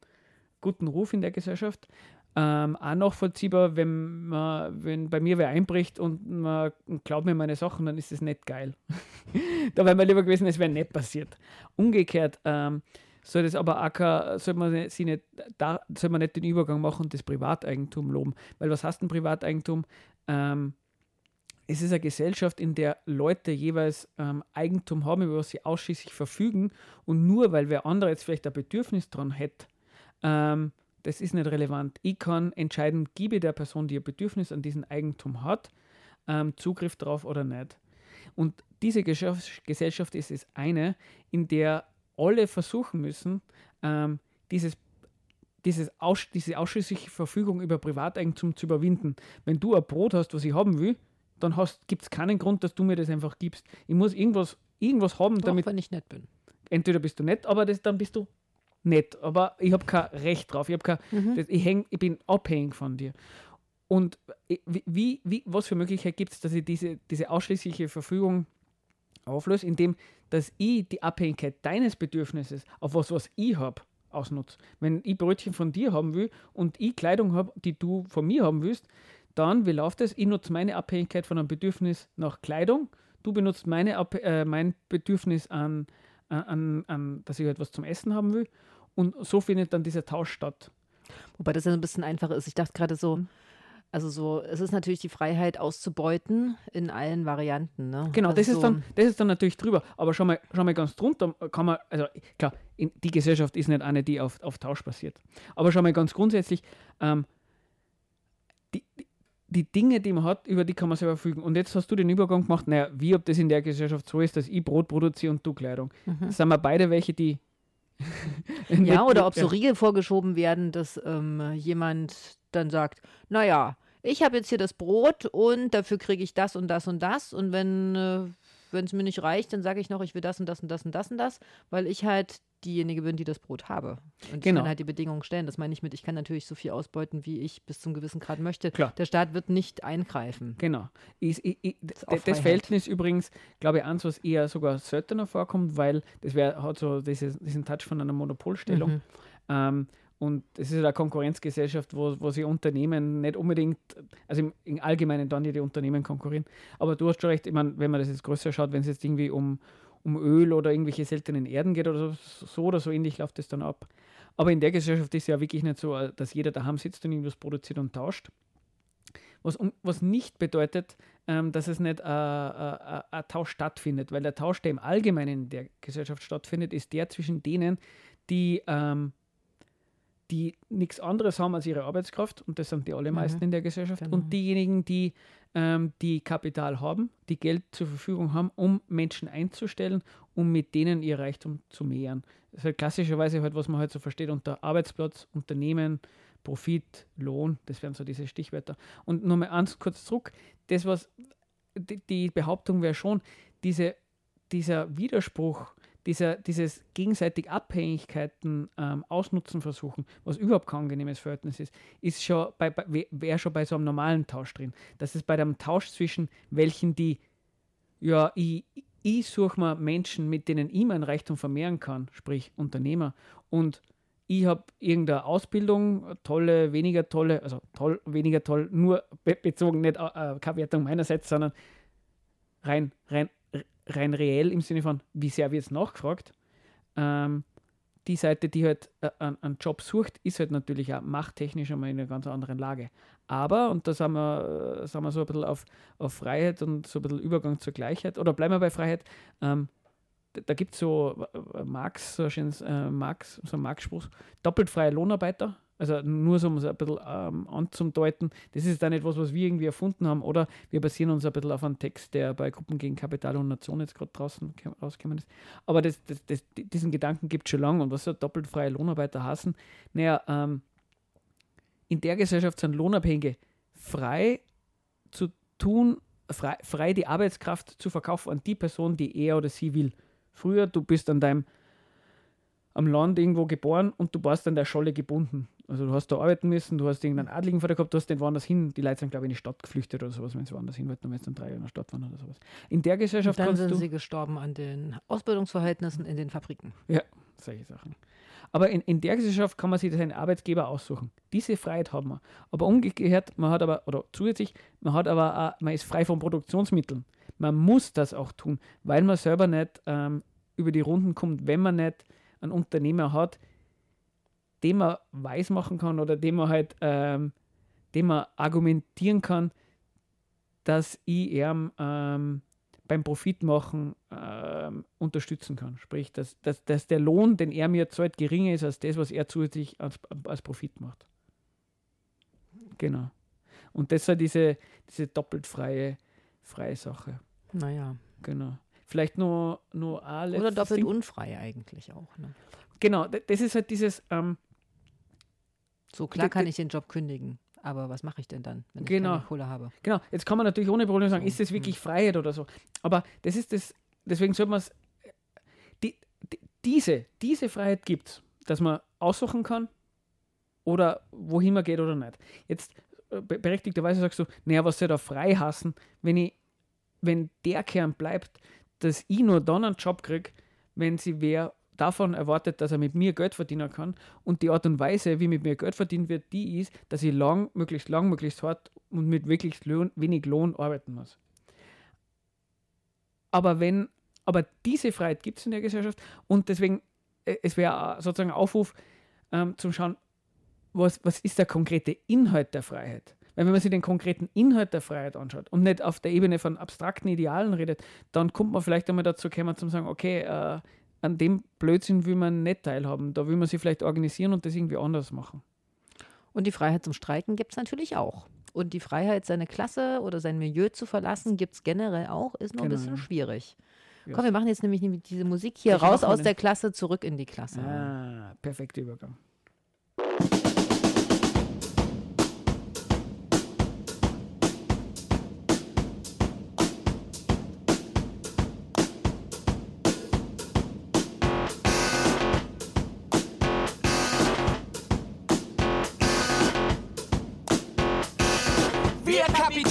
S1: guten Ruf in der Gesellschaft. Ähm, auch nachvollziehbar, wenn, man, wenn bei mir wer einbricht und man glaubt mir meine Sachen, dann ist das nicht geil. da wäre mir lieber gewesen, es wäre nicht passiert. Umgekehrt ähm, soll das aber auch soll man sie nicht, da soll man nicht den Übergang machen und das Privateigentum loben. Weil was heißt ein Privateigentum? Ähm, es ist eine Gesellschaft, in der Leute jeweils ähm, Eigentum haben, über was sie ausschließlich verfügen. Und nur weil wer andere jetzt vielleicht ein Bedürfnis dran hätte, ähm, das ist nicht relevant. Ich kann entscheiden, gebe der Person, die ein Bedürfnis an diesem Eigentum hat, ähm, Zugriff drauf oder nicht. Und diese Gesellschaft, Gesellschaft ist es eine, in der alle versuchen müssen, ähm, dieses, dieses Aus, diese ausschließliche Verfügung über Privateigentum zu überwinden. Wenn du ein Brot hast, was ich haben will, dann gibt es keinen Grund, dass du mir das einfach gibst. Ich muss irgendwas, irgendwas haben,
S2: Doch,
S1: damit
S2: wenn ich nett bin.
S1: entweder bist du nett, aber das, dann bist du nett. Aber ich habe kein Recht drauf. Ich, hab kein, das, ich, häng, ich bin abhängig von dir. Und ich- wie, wie, was für Möglichkeit gibt es, dass ich diese, diese ausschließliche Verfügung auflöse, indem dass ich die Abhängigkeit deines Bedürfnisses auf was, was ich habe, ausnutze. Wenn ich Brötchen von dir haben will und ich Kleidung habe, die du von mir haben willst, dann, wie läuft es? Ich nutze meine Abhängigkeit von einem Bedürfnis nach Kleidung, du benutzt meine, Ab- äh, mein Bedürfnis an, an, an, dass ich etwas zum Essen haben will und so findet dann dieser Tausch statt.
S2: Wobei das ja ein bisschen einfacher ist. Ich dachte gerade so,
S1: Mhm.
S2: also so, es ist natürlich die Freiheit auszubeuten in allen Varianten. Ne?
S1: Genau,
S2: also
S1: das, ist
S2: so,
S1: dann, das ist dann natürlich drüber. Aber schon mal, schon mal ganz drunter kann man, also klar, in, die Gesellschaft ist nicht eine, die auf, auf Tausch basiert. Aber schon mal ganz grundsätzlich, ähm, die- Dinge, die man hat, über die kann man selber verfügen. Und jetzt hast du den Übergang gemacht, naja, wie ob das in der Gesellschaft so ist, dass ich Brot produziere und du Kleidung. Das sind wir beide welche, die.
S2: Ja, oder ob so Riegel vorgeschoben werden, dass ähm, jemand dann sagt, naja, ich habe jetzt hier das Brot und dafür kriege ich das und das und das. Und wenn äh, wenn es mir nicht reicht, dann sage ich noch, ich will das und das und das und das und das, weil ich halt diejenige bin, die das Brot habe. Und ich
S1: Genau.
S2: kann halt die Bedingungen stellen. Das meine ich mit, ich kann natürlich so viel ausbeuten, wie ich bis zum gewissen Grad möchte.
S1: Klar.
S2: Der Staat wird nicht eingreifen.
S1: Genau. Ich, ich,
S2: auch
S1: das
S2: Freiheit.
S1: Verhältnis übrigens, glaube ich, eins, was eher sogar seltener vorkommt, weil das wär, hat so dieses, diesen Touch von einer Monopolstellung.
S2: Mhm.
S1: Ähm, und es ist eine Konkurrenzgesellschaft, wo, wo sie Unternehmen nicht unbedingt, also im, im Allgemeinen dann die Unternehmen konkurrieren. Aber du hast schon recht, ich meine, wenn man das jetzt größer schaut, wenn es jetzt irgendwie um, um Öl oder irgendwelche seltenen Erden geht oder so, so oder so ähnlich läuft das dann ab. Aber in der Gesellschaft ist ja wirklich nicht so, äh, dass jeder daheim sitzt und irgendwas produziert und tauscht. Was, um, was nicht bedeutet, ähm, dass es nicht äh, äh, äh, ein Tausch stattfindet, weil der Tausch, der im Allgemeinen in der Gesellschaft stattfindet, ist der zwischen denen, die, ähm, die nichts anderes haben als ihre Arbeitskraft, und das sind die allermeisten in der Gesellschaft,
S2: Genau.
S1: und diejenigen, die, ähm, die Kapital haben, die Geld zur Verfügung haben, um Menschen einzustellen, um mit denen ihr Reichtum zu mehren. Das ist halt klassischerweise halt, was man halt so versteht unter Arbeitsplatz, Unternehmen, Profit, Lohn, das wären so diese Stichwörter. Und nochmal eins kurz zurück, das was, die, die Behauptung wäre schon, diese, dieser Widerspruch, dieser, dieses gegenseitig Abhängigkeiten ähm, ausnutzen versuchen, was überhaupt kein angenehmes Verhältnis ist, ist schon bei, bei wäre schon bei so einem normalen Tausch drin. Das ist bei dem Tausch zwischen welchen, die, ja, ich, ich suche mir Menschen, mit denen ich mein Reichtum vermehren kann, sprich Unternehmer, und ich habe irgendeine Ausbildung, tolle, weniger tolle, also toll, weniger toll, nur be bezogen, nicht äh, keine Wertung meinerseits, sondern rein, rein, rein reell im Sinne von, wie sehr wird es nachgefragt. Ähm, die Seite, die halt äh, einen, einen Job sucht, ist halt natürlich auch machttechnisch einmal in einer ganz anderen Lage. Aber, und da sind wir, äh, sind wir so ein bisschen auf, auf Freiheit und so ein bisschen Übergang zur Gleichheit, oder bleiben wir bei Freiheit, ähm, da, da gibt es so äh, Marx, so ein schönes äh, Marx, so ein Marx-Spruch, doppelt freie Lohnarbeiter, also nur so um es ein bisschen ähm, anzudeuten, das ist da nicht was, wir irgendwie erfunden haben, oder wir basieren uns ein bisschen auf einen Text, der bei Gruppen gegen Kapital und Nation jetzt gerade draußen rausgekommen ist. Aber das, das, das, diesen Gedanken gibt es schon lange und was so doppelt freie Lohnarbeiter hassen, naja, ähm, in der Gesellschaft sind Lohnabhängige frei zu tun, frei, frei die Arbeitskraft zu verkaufen an die Person, die er oder sie will. Früher, du bist an deinem am Land irgendwo geboren und du warst an der Scholle gebunden. Also du hast da arbeiten müssen, du hast irgendeinen Adligen vor dir gehabt, du hast den woanders hin. Die Leute sind, glaube ich, in die Stadt geflüchtet oder sowas, wenn sie woanders hin wollten, dann wenn sie dann drei Jahre in der Stadt waren oder sowas. In der Gesellschaft
S2: Dann
S1: kannst
S2: sind sie gestorben an den Ausbildungsverhältnissen in den Fabriken.
S1: Ja, solche Sachen. Aber in, in der Gesellschaft kann man sich seinen Arbeitgeber aussuchen. Diese Freiheit hat man. Aber umgekehrt, man hat aber, oder zusätzlich, man hat aber auch, man ist frei von Produktionsmitteln. Man muss das auch tun, weil man selber nicht ähm, über die Runden kommt, wenn man nicht einen Unternehmer hat, den man weismachen kann oder dem man halt, ähm, dem man argumentieren kann, dass ich ihn ähm, beim Profit machen ähm, unterstützen kann. Sprich, dass, dass, dass der Lohn, den er mir zahlt, geringer ist als das, was er zusätzlich als, als Profit macht. Genau. Und das ist halt diese, diese doppelt freie, freie Sache.
S2: Naja.
S1: Genau. Vielleicht nur, nur ein
S2: Oder doppelt
S1: Ding.
S2: unfrei eigentlich auch. Ne?
S1: Genau, das ist halt dieses, ähm,
S2: So klar kann ich den Job kündigen. Aber was mache ich denn dann, wenn
S1: Genau.
S2: ich keine Kohle habe?
S1: Genau, jetzt kann man natürlich ohne Probleme sagen,
S2: So,
S1: ist das wirklich Freiheit oder so. Aber das ist das, deswegen sollte man es, die, die, diese, diese Freiheit gibt es, dass man aussuchen kann oder wohin man geht oder nicht. Jetzt äh, be- berechtigterweise sagst du, naja, was soll da frei hassen, wenn ich, wenn der Kern bleibt, dass ich nur dann einen Job kriege, wenn sie wer davon erwartet, dass er mit mir Geld verdienen kann und die Art und Weise, wie mit mir Geld verdient wird, die ist, dass ich lang, möglichst lang, möglichst hart und mit Lohn, wenig Lohn arbeiten muss. Aber wenn, aber diese Freiheit gibt es in der Gesellschaft und deswegen, äh, es wäre sozusagen ein Aufruf ähm, zum Schauen, was, was ist der konkrete Inhalt der Freiheit? Weil wenn man sich den konkreten Inhalt der Freiheit anschaut und nicht auf der Ebene von abstrakten Idealen redet, dann kommt man vielleicht einmal dazu kommen, zum sagen, okay, äh, an dem Blödsinn will man nicht teilhaben. Da will man sich vielleicht organisieren und das irgendwie anders machen.
S2: Und die Freiheit zum Streiken gibt es natürlich auch. Und die Freiheit, seine Klasse oder sein Milieu zu verlassen, gibt es generell auch, ist noch
S1: Genau,
S2: ein bisschen
S1: ja.
S2: schwierig.
S1: Ja.
S2: Komm, wir machen jetzt nämlich diese Musik hier
S1: Welche
S2: raus aus der Klasse, zurück in die Klasse.
S1: Ah, perfekter Übergang.
S6: Wir kapitulieren auf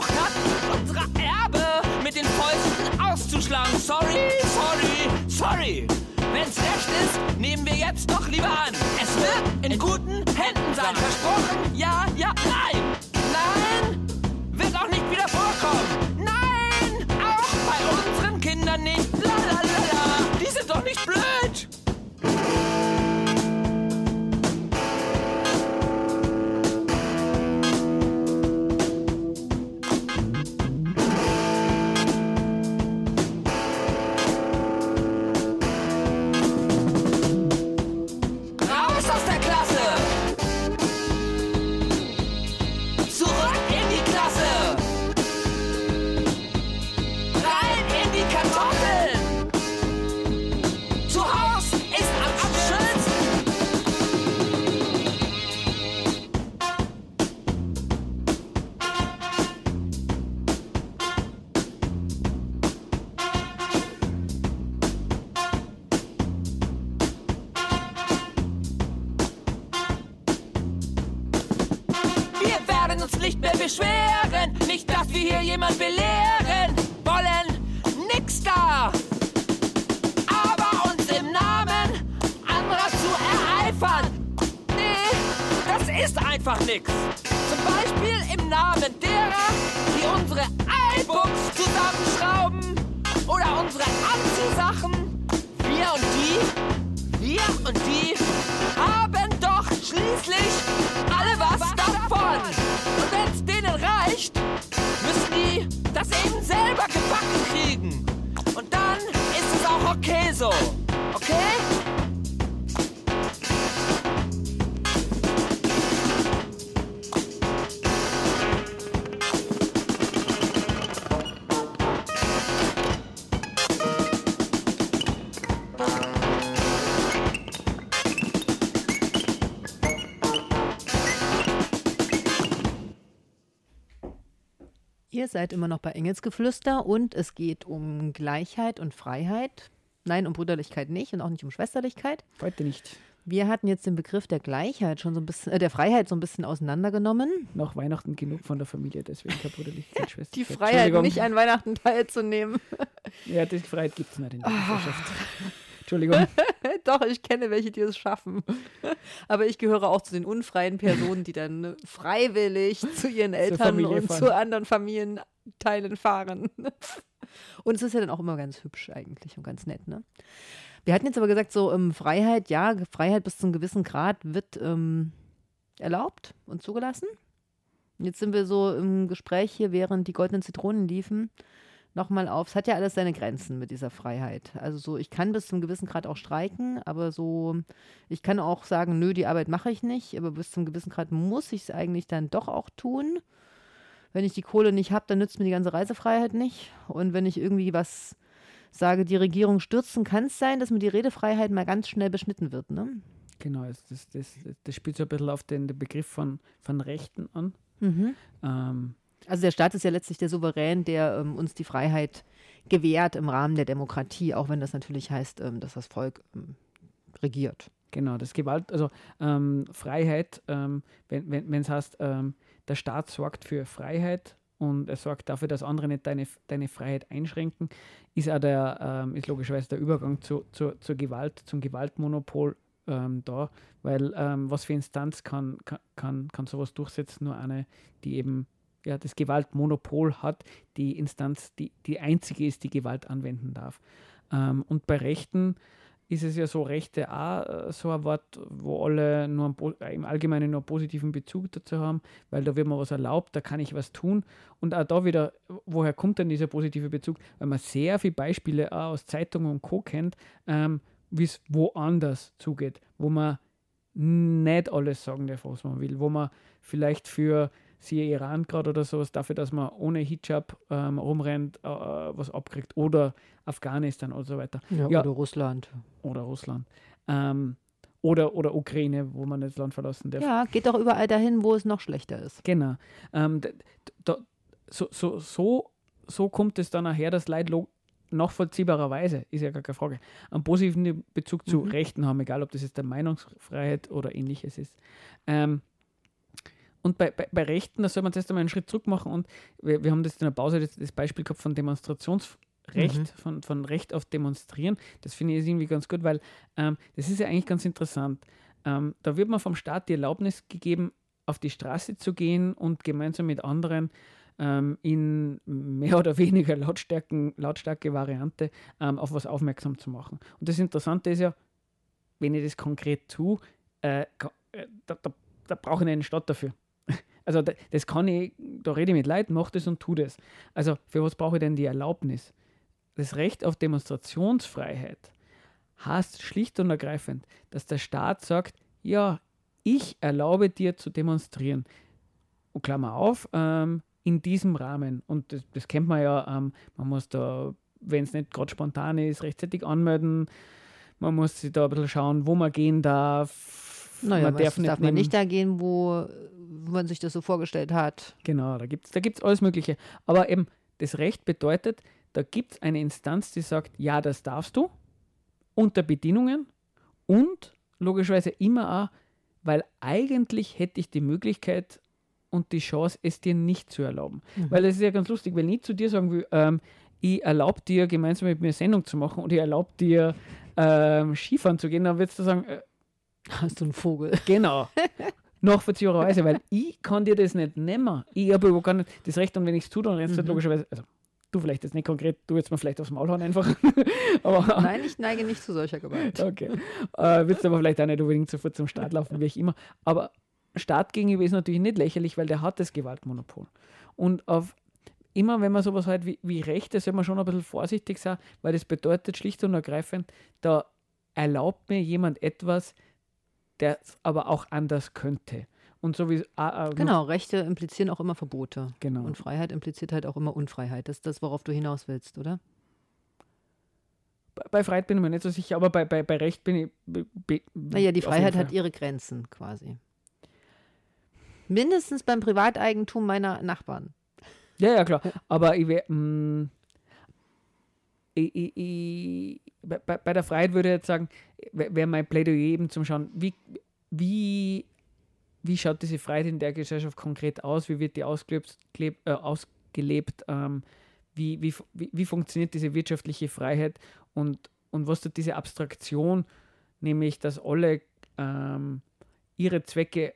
S6: versucht unsere Erbe mit den Fäusten auszuschlagen. Sorry, sorry, sorry. Wenn's recht ist, nehmen wir jetzt doch lieber an. Es wird in guten Händen sein. Versprochen? Ja, ja, nein.
S2: Ihr seid immer noch bei Engelsgeflüster und es geht um Gleichheit und Freiheit. Nein, um Brüderlichkeit nicht und auch nicht um Schwesterlichkeit.
S1: Heute nicht.
S2: Wir hatten jetzt den Begriff der Gleichheit schon so ein bisschen, äh, der Freiheit so ein bisschen auseinandergenommen.
S1: Nach Weihnachten genug von der Familie, deswegen keine Brüderlichkeit, Schwester.
S2: Die Freiheit, nicht an Weihnachten teilzunehmen.
S1: Ja, die Freiheit gibt es nicht in der
S2: Ah.
S1: Gesellschaft. Entschuldigung.
S2: Doch, ich kenne welche, die es schaffen. Aber ich gehöre auch zu den unfreien Personen, die dann freiwillig zu ihren Eltern und
S1: fahren.
S2: zu anderen Familienteilen fahren. Und es ist ja dann auch immer ganz hübsch eigentlich und ganz nett, ne? Wir hatten jetzt aber gesagt, so ähm, Freiheit, ja, Freiheit bis zu einem gewissen Grad wird ähm, erlaubt und zugelassen. Jetzt sind wir so im Gespräch hier, während die goldenen Zitronen liefen, nochmal auf. Es hat ja alles seine Grenzen mit dieser Freiheit. Also so, ich kann bis zum gewissen Grad auch streiken, aber so, ich kann auch sagen, nö, die Arbeit mache ich nicht, aber bis zum gewissen Grad muss ich es eigentlich dann doch auch tun. Wenn ich die Kohle nicht habe, dann nützt mir die ganze Reisefreiheit nicht. Und wenn ich irgendwie was sage, die Regierung stürzen, kann es sein, dass mir die Redefreiheit mal ganz schnell beschnitten wird. Ne?
S1: Genau, das, das, das, das spielt so ein bisschen auf den, den Begriff von, von Rechten an. Ähm,
S2: Also der Staat ist ja letztlich der Souverän, der ähm, uns die Freiheit gewährt im Rahmen der Demokratie, auch wenn das natürlich heißt, ähm, dass das Volk ähm, regiert.
S1: Genau, das Gewalt, also ähm, Freiheit, ähm, wenn es wenn, heißt, ähm, der Staat sorgt für Freiheit und er sorgt dafür, dass andere nicht deine, deine Freiheit einschränken, ist auch der, ist logischerweise der Übergang zu, zu, zur Gewalt, zum Gewaltmonopol ähm, da, weil ähm, was für Instanz kann, kann, kann, kann sowas durchsetzen? Nur eine, die eben ja, das Gewaltmonopol hat, die Instanz, die die einzige ist, die Gewalt anwenden darf. Ähm, und bei Rechten ist es ja so, Rechte auch äh, so ein Wort, wo alle nur äh, im Allgemeinen nur einen positiven Bezug dazu haben, weil da wird mir was erlaubt, da kann ich was tun. Und auch da wieder, woher kommt denn dieser positive Bezug? Weil man sehr viele Beispiele auch aus Zeitungen und Co. kennt, ähm, wie es woanders zugeht, wo man nicht alles sagen darf, was man will, wo man vielleicht für siehe Iran gerade oder sowas, dafür, dass man ohne Hijab ähm, rumrennt, äh, was abkriegt oder Afghanistan und so weiter Ja.
S2: Oder Russland.
S1: oder Russland. Ähm, oder, oder Ukraine, wo man das Land verlassen darf.
S2: Ja, geht doch überall dahin, wo es noch schlechter ist.
S1: Genau. Ähm, da, so, so, so, so kommt es dann nachher, dass Leute nachvollziehbarerweise, ist ja gar keine Frage, einen positiven Bezug zu Rechten haben, egal ob das jetzt der Meinungsfreiheit oder ähnliches ist. Ähm, und bei, bei, bei Rechten, da soll man jetzt einmal einen Schritt zurück machen und wir, wir haben das in der Pause das, das Beispiel gehabt von Demonstrationsrecht, von, von Recht auf Demonstrieren. Das finde ich irgendwie ganz gut, weil ähm, das ist ja eigentlich ganz interessant. Ähm, da wird man vom Staat die Erlaubnis gegeben, auf die Straße zu gehen und gemeinsam mit anderen ähm, in mehr oder weniger Lautstärken, lautstarke Variante ähm, auf was aufmerksam zu machen. Und das Interessante ist ja, wenn ich das konkret tue, äh, äh, da, da, da brauche ich einen Stadt dafür. Also da, das kann ich, da rede ich mit Leuten, mach das und tu das. Also für was brauche ich denn die Erlaubnis? Das Recht auf Demonstrationsfreiheit heißt schlicht und ergreifend, dass der Staat sagt, ja, ich erlaube dir zu demonstrieren. Und Klammer auf, ähm, in diesem Rahmen. Und das, das kennt man ja, ähm, man muss da, wenn es nicht gerade spontan ist, rechtzeitig anmelden. Man muss sich da ein bisschen schauen, wo man gehen darf.
S2: Naja,
S1: man darf, nicht,
S2: darf man nicht da gehen, wo man sich das so vorgestellt hat.
S1: Genau, da gibt es da gibt's alles Mögliche. Aber eben, das Recht bedeutet, da gibt es eine Instanz, die sagt, ja, das darfst du, unter Bedingungen und logischerweise immer auch, weil eigentlich hätte ich die Möglichkeit und die Chance, es dir nicht zu erlauben. Weil das ist ja ganz lustig, wenn ich zu dir sagen will, ähm, ich erlaube dir, gemeinsam mit mir Sendung zu machen und ich erlaube dir, ähm, Skifahren zu gehen, dann würdest du sagen, äh,
S2: Hast du einen Vogel?
S1: Genau. Nachvollziehbarerweise, weil ich kann dir das nicht nehmen. Ich habe überhaupt gar nicht das Recht und wenn ich es tue, dann rennst du halt logischerweise, also du vielleicht jetzt nicht konkret, du jetzt mal vielleicht aufs Maul hauen einfach. aber
S2: Nein, ich neige nicht zu solcher Gewalt.
S1: okay. Äh, willst aber vielleicht auch nicht unbedingt sofort zum Start laufen, wie ich immer. Aber Staat gegenüber ist natürlich nicht lächerlich, weil der hat das Gewaltmonopol. Und auf immer wenn man sowas halt wie, wie Rechte, soll man schon ein bisschen vorsichtig sein, weil das bedeutet schlicht und ergreifend, da erlaubt mir jemand etwas, der es aber auch anders könnte. Und so wie ah,
S2: Genau, Rechte implizieren auch immer Verbote.
S1: Genau.
S2: Und Freiheit impliziert halt auch immer Unfreiheit. Das ist das, worauf du hinaus willst, oder?
S1: bei- Freiheit bin ich mir nicht so sicher, aber bei, bei, bei Recht bin ich. be- be-
S2: Naja, die Freiheit hat ihre Grenzen quasi. Mindestens beim Privateigentum meiner Nachbarn.
S1: Ja, ja, klar. Aber ich, wär, mh, ich, ich, ich, bei, bei der Freiheit würde ich jetzt sagen, wäre mein Plädoyer eben zum Schauen, wie, wie, wie schaut diese Freiheit in der Gesellschaft konkret aus, wie wird die ausgelebt, äh, ausgelebt? Ähm, wie, wie, wie, wie funktioniert diese wirtschaftliche Freiheit? Und, und was tut diese Abstraktion, nämlich dass alle ähm, ihre Zwecke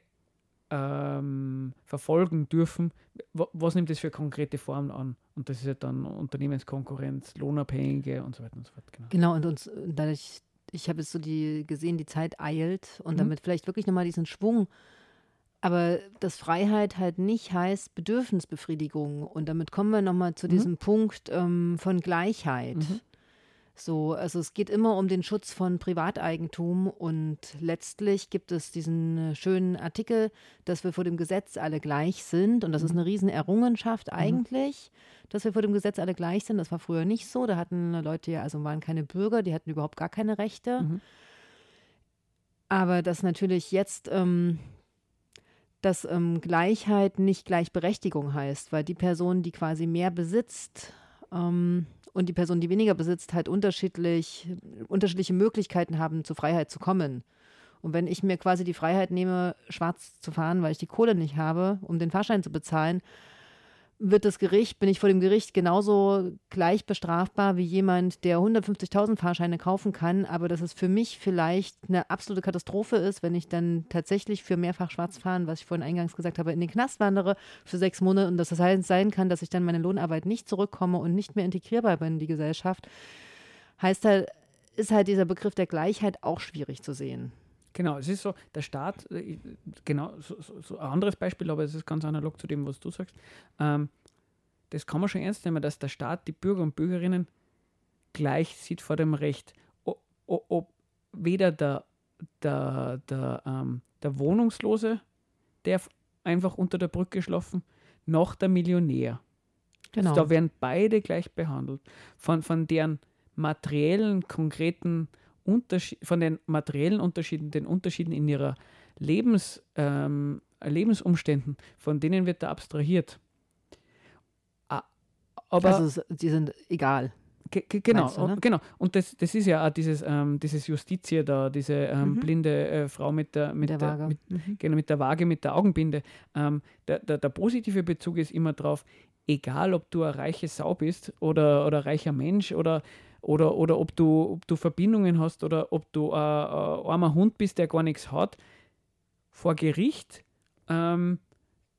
S1: ähm, verfolgen dürfen, wa- was nimmt das für konkrete Formen an? Und das ist ja dann Unternehmenskonkurrenz, Lohnabhängige und so weiter und so fort. Genau.
S2: Genau, und uns äh, dadurch, ich habe jetzt so die gesehen, die Zeit eilt und
S1: Mhm.
S2: damit vielleicht wirklich nochmal diesen Schwung. Aber dass Freiheit halt nicht heißt Bedürfnisbefriedigung. Und damit kommen wir nochmal zu
S1: Mhm.
S2: diesem Punkt ähm, von Gleichheit.
S1: Mhm.
S2: So, also es geht immer um den Schutz von Privateigentum und letztlich gibt es diesen äh, schönen Artikel, dass wir vor dem Gesetz alle gleich sind und das ist eine Riesenerrungenschaft eigentlich, dass wir vor dem Gesetz alle gleich sind. Das war früher nicht so. Da hatten Leute ja, also waren keine Bürger, die hatten überhaupt gar keine Rechte.
S1: Mhm.
S2: Aber dass natürlich jetzt, ähm, dass ähm, Gleichheit nicht Gleichberechtigung heißt, weil die Person, die quasi mehr besitzt ähm, und die Person, die weniger besitzt, halt unterschiedlich, unterschiedliche Möglichkeiten haben, zur Freiheit zu kommen. Und wenn ich mir quasi die Freiheit nehme, schwarz zu fahren, weil ich die Kohle nicht habe, um den Fahrschein zu bezahlen, wird das Gericht, bin ich vor dem Gericht genauso gleich bestrafbar wie jemand, der 150.000 Fahrscheine kaufen kann, aber dass es für mich vielleicht eine absolute Katastrophe ist, wenn ich dann tatsächlich für mehrfach schwarz fahren, was ich vorhin eingangs gesagt habe, in den Knast wandere für sechs Monate und dass das heißt, sein kann, dass ich dann meine Lohnarbeit nicht zurückkomme und nicht mehr integrierbar bin in die Gesellschaft, heißt halt, ist halt dieser Begriff der Gleichheit auch schwierig zu sehen.
S1: Genau, es ist so, der Staat, äh, genau, so, so, ein anderes Beispiel, aber es ist ganz analog zu dem, was du sagst. Ähm, das kann man schon ernst nehmen, dass der Staat die Bürger und Bürgerinnen gleich sieht vor dem Recht. O, o, ob weder der, der, der, ähm, der Wohnungslose, der einfach unter der Brücke schlafen, noch der Millionär.
S2: Genau.
S1: Da werden beide gleich behandelt. Von, von deren materiellen, konkreten Unterschied, von den materiellen Unterschieden, den Unterschieden in ihrer Lebens, ähm, Lebensumständen, von denen wird da abstrahiert. Ah, Aber
S2: also die sind egal.
S1: Ge ge genau,
S2: du, ne?
S1: und, genau. Und das, das ist ja auch dieses, ähm, dieses Justitia da, diese ähm,
S2: Mhm.
S1: blinde äh, Frau mit der, mit,
S2: der
S1: der,
S2: Waage.
S1: mit,
S2: Mhm.
S1: genau, mit der Waage, mit der Augenbinde. Ähm, der, der, der positive Bezug ist immer drauf, egal ob du eine reiche Sau bist oder, oder ein reicher Mensch oder, oder, oder ob, du, ob du Verbindungen hast oder ob du ein ein armer Hund bist, der gar nichts hat, vor Gericht ähm,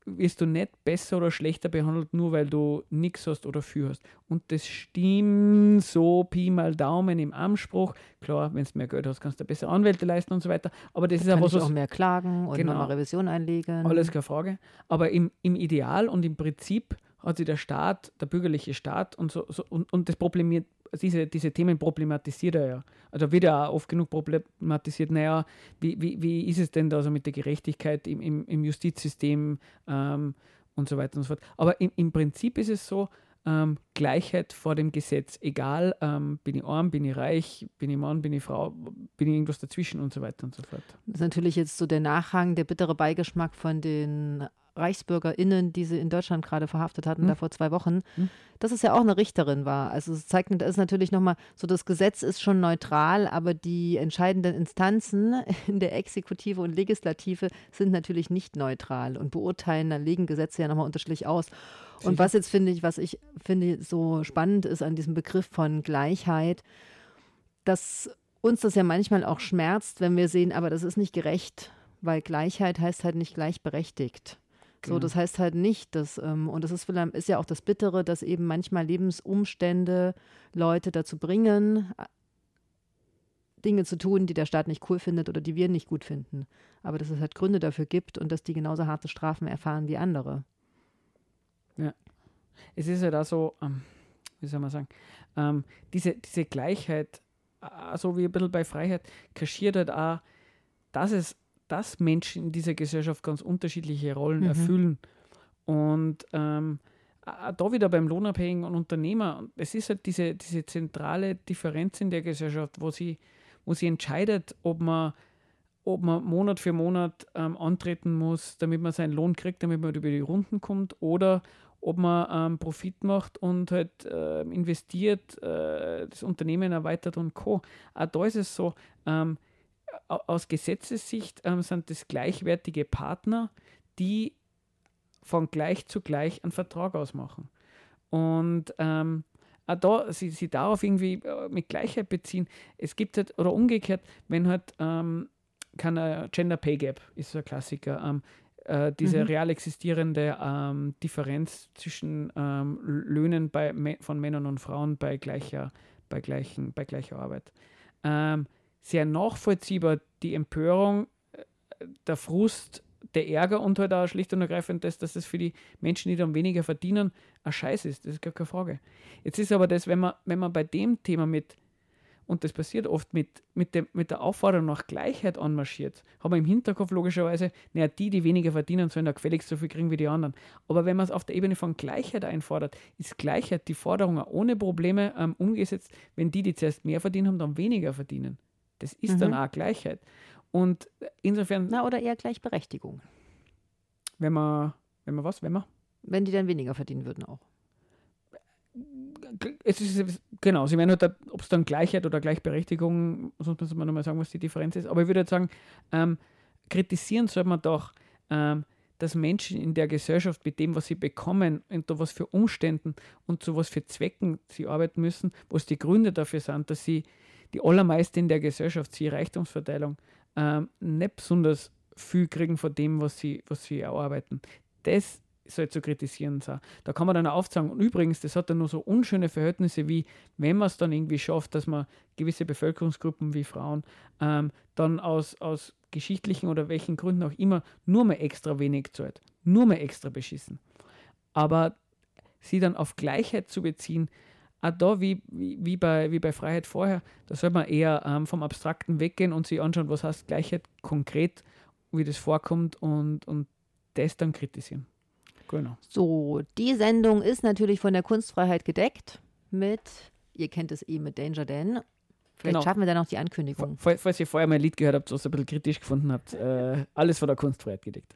S1: wirst du nicht besser oder schlechter behandelt, nur weil du nichts hast oder viel hast. Und das stimmt so Pi mal Daumen im Anspruch. Klar, wenn du mehr Geld hast, kannst du besser Anwälte leisten und so weiter. Aber das ist
S2: Kann
S1: auch was,
S2: auch mehr klagen und
S1: Genau.
S2: nochmal Revision einlegen.
S1: alles keine Frage. Aber im, im Ideal und im Prinzip hat sich der Staat, der bürgerliche Staat und so, so und, und das problemiert, diese, diese Themen problematisiert er ja. Also wird ja auch oft genug problematisiert, naja, wie, wie, wie ist es denn da so mit der Gerechtigkeit im, im, im Justizsystem ähm, und so weiter und so fort. Aber im, im Prinzip ist es so, ähm, Gleichheit vor dem Gesetz, egal, ähm, bin ich arm, bin ich reich, bin ich Mann, bin ich Frau, bin ich irgendwas dazwischen und so weiter und so fort.
S2: Das ist natürlich jetzt so der Nachhang, der bittere Beigeschmack von den ReichsbürgerInnen, die sie in Deutschland gerade verhaftet hatten,
S1: Hm.
S2: da vor zwei Wochen,
S1: Hm.
S2: dass es ja auch eine Richterin war. Also es zeigt, das ist natürlich nochmal, so das Gesetz ist schon neutral, aber die entscheidenden Instanzen in der Exekutive und Legislative sind natürlich nicht neutral und beurteilen, da legen Gesetze ja nochmal unterschiedlich aus. Und was jetzt finde ich, was ich finde so spannend ist an diesem Begriff von Gleichheit, dass uns das ja manchmal auch schmerzt, wenn wir sehen, aber das ist nicht gerecht, weil Gleichheit heißt halt nicht gleichberechtigt. So,
S1: Genau.
S2: das heißt halt nicht, dass, ähm, und das ist, vielleicht- ist ja auch das Bittere, dass eben manchmal Lebensumstände Leute dazu bringen, a- Dinge zu tun, die der Staat nicht cool findet oder die wir nicht gut finden. Aber dass es halt Gründe dafür gibt und dass die genauso harte Strafen erfahren wie andere.
S1: es ist ja da so, ähm, wie soll man sagen, ähm, diese, diese Gleichheit, äh, so wie ein bisschen bei Freiheit, kaschiert halt auch, dass es, dass Menschen in dieser Gesellschaft ganz unterschiedliche Rollen
S2: Mhm.
S1: erfüllen. Und ähm, auch da wieder beim Lohnabhängigen und Unternehmer, es ist halt diese, diese zentrale Differenz in der Gesellschaft, wo sie, wo sie entscheidet, ob man ob man Monat für Monat ähm, antreten muss, damit man seinen Lohn kriegt, damit man über die Runden kommt, oder ob man ähm, Profit macht und halt äh, investiert, äh, das Unternehmen erweitert und Co. Auch da ist es so, ähm, aus Gesetzessicht ähm, sind das gleichwertige Partner, die von gleich zu gleich einen Vertrag ausmachen. Und ähm, auch da, sie, sie darauf irgendwie äh, mit Gleichheit beziehen. Es gibt halt, oder umgekehrt, wenn halt ähm, keine Gender Pay Gap ist so ein Klassiker, ähm, äh, diese
S2: Mhm.
S1: real existierende ähm, Differenz zwischen ähm, Löhnen bei, von Männern und Frauen bei gleicher, bei gleichen, bei gleicher Arbeit. Ähm, sehr nachvollziehbar die Empörung, äh, der Frust, der Ärger und halt auch schlicht und ergreifend das, dass es für die Menschen, die dann weniger verdienen, ein Scheiß ist. Das ist gar keine Frage. Jetzt ist aber das, wenn man, wenn man bei dem Thema mit, und das passiert oft mit, mit, dem, mit der Aufforderung nach Gleichheit anmarschiert, haben wir im Hinterkopf logischerweise, naja, die, die weniger verdienen, sollen ja gefälligst so viel kriegen wie die anderen. Aber wenn man es auf der Ebene von Gleichheit einfordert, ist Gleichheit die Forderung auch ohne Probleme ähm, umgesetzt, wenn die, die zuerst mehr verdienen, haben, dann weniger verdienen. Das ist dann
S2: Mhm.
S1: auch Gleichheit. Und insofern,
S2: Na, oder eher Gleichberechtigung.
S1: wenn man, wenn man was, wenn man,
S2: Wenn die dann weniger verdienen würden auch.
S1: es ist, genau, sie werden halt, ob es dann Gleichheit oder Gleichberechtigung, sonst muss man nochmal sagen, was die Differenz ist. Aber ich würde halt sagen, ähm, kritisieren soll man doch, ähm, dass Menschen in der Gesellschaft mit dem, was sie bekommen, unter was für Umständen und zu was für Zwecken sie arbeiten müssen, was die Gründe dafür sind, dass sie die allermeisten in der Gesellschaft, sie Reichtumsverteilung, ähm, nicht besonders viel kriegen von dem, was sie, was sie erarbeiten. Das soll zu kritisieren sein. Da kann man dann aufzeigen, und übrigens, das hat dann nur so unschöne Verhältnisse, wie wenn man es dann irgendwie schafft, dass man gewisse Bevölkerungsgruppen wie Frauen ähm, dann aus, aus geschichtlichen oder welchen Gründen auch immer nur mehr extra wenig zahlt, nur mehr extra beschissen. Aber sie dann auf Gleichheit zu beziehen, auch da wie, wie, bei, wie bei Freiheit vorher, da soll man eher ähm, vom Abstrakten weggehen und sich anschauen, was heißt Gleichheit konkret, wie das vorkommt und, und das dann kritisieren. Genau.
S2: So, die Sendung ist natürlich von der Kunstfreiheit gedeckt mit, ihr kennt es eh mit Danger Dan. Vielleicht
S1: Genau.
S2: schaffen wir dann noch die Ankündigung.
S1: Fall- Falls ihr vorher mein Lied gehört habt, was ihr ein bisschen kritisch gefunden habt, äh, alles von der Kunstfreiheit gedeckt.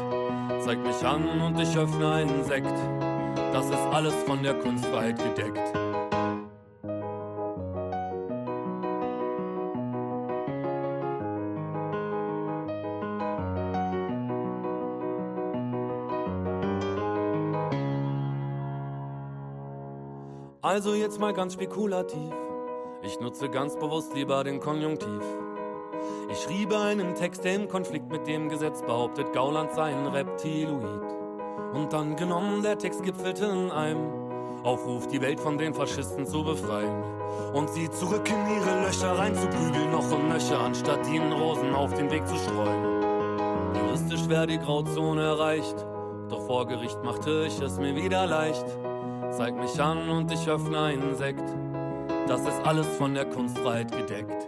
S7: Zeig mich an und ich öffne einen Sekt. Das ist alles von der Kunstfreiheit gedeckt. Also jetzt mal ganz spekulativ. Ich nutze ganz bewusst lieber den Konjunktiv. Ich schriebe einen Text, der im Konflikt mit dem Gesetz behauptet, Gauland sei ein Reptiloid. Und dann genommen, der Text gipfelte in einem Aufruf, die Welt von den Faschisten zu befreien. Und sie zurück in ihre Löcher reinzuprügeln, noch und nöcher, anstatt ihnen Rosen auf den Weg zu streuen. Juristisch wäre die Grauzone erreicht, doch vor Gericht machte ich es mir wieder leicht. Zeig mich an und ich öffne einen Sekt. Das ist alles von der Kunstfreiheit gedeckt.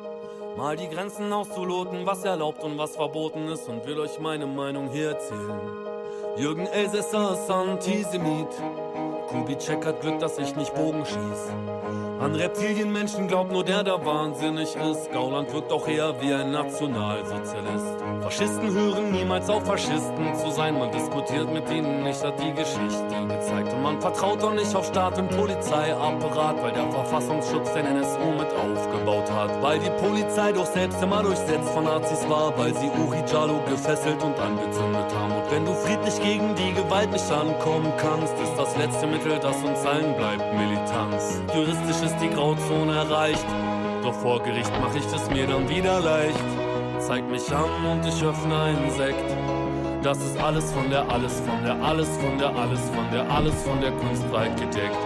S7: Mal die Grenzen auszuloten, was erlaubt und was verboten ist und will euch meine Meinung hier erzählen. Jürgen Elsässer ist Antisemit. Kubitschek hat Glück, dass ich nicht Bogen schieß. An Reptilienmenschen glaubt nur der, der wahnsinnig ist. Gauland wirkt auch eher wie ein Nationalsozialist. Faschisten hören niemals auf, Faschisten zu sein. Man diskutiert mit ihnen nicht, hat die Geschichte gezeigt. Und man vertraut auch nicht auf Staat und Polizeiapparat, weil der Verfassungsschutz den NSU mit aufgebaut hat. Weil die Polizei doch selbst immer durchsetzt von Nazis war, weil sie Uri Jalo gefesselt und angezündet haben. Und wenn du friedlich gegen die Gewalt nicht ankommen kannst, ist das letzte Mittel, das uns allen bleibt, Militanz. Juristisch ist die Grauzone erreicht, doch vor Gericht mach ich es mir dann wieder leicht. Zeig mich an und ich öffne einen Sekt. Das ist alles von der, alles von der, alles von der, alles von der, alles von der Kunstwelt gedeckt.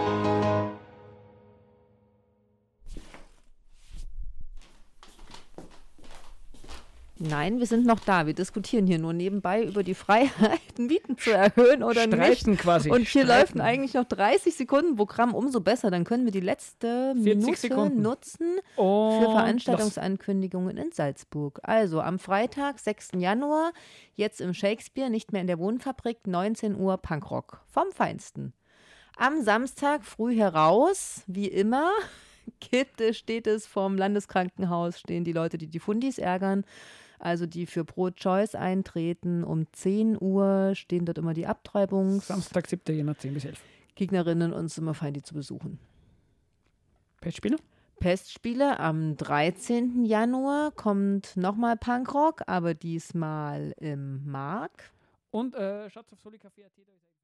S2: Nein, wir sind noch da. Wir diskutieren hier nur nebenbei über die Freiheit, Mieten zu erhöhen oder
S1: Streiten
S2: nicht.
S1: quasi.
S2: Und hier
S1: Streiten.
S2: läuft eigentlich noch 30 Sekunden Programm, umso besser. Dann können wir die letzte
S1: 40
S2: Minute
S1: Sekunden.
S2: nutzen
S1: Und
S2: für. Veranstaltungsankündigungen in Salzburg. Also am Freitag, 6. Januar, jetzt im Shakespeare, nicht mehr in der Wohnfabrik, 19 Uhr Punkrock. Vom Feinsten. Am Samstag früh heraus, wie immer, gibt es, steht es vom Landeskrankenhaus, stehen die Leute, die die Fundis ärgern, also die für Pro-Choice eintreten. Um 10 Uhr stehen dort immer die Abtreibungsgegnerinnen
S1: Samstag, 7. Jänner, 10 bis 11.
S2: und sind immer fein, die zu besuchen.
S1: Pestspieler?
S2: Pestspiele am 13. Januar kommt nochmal Punkrock, aber diesmal im Mark.
S1: Und äh, schaut auf ist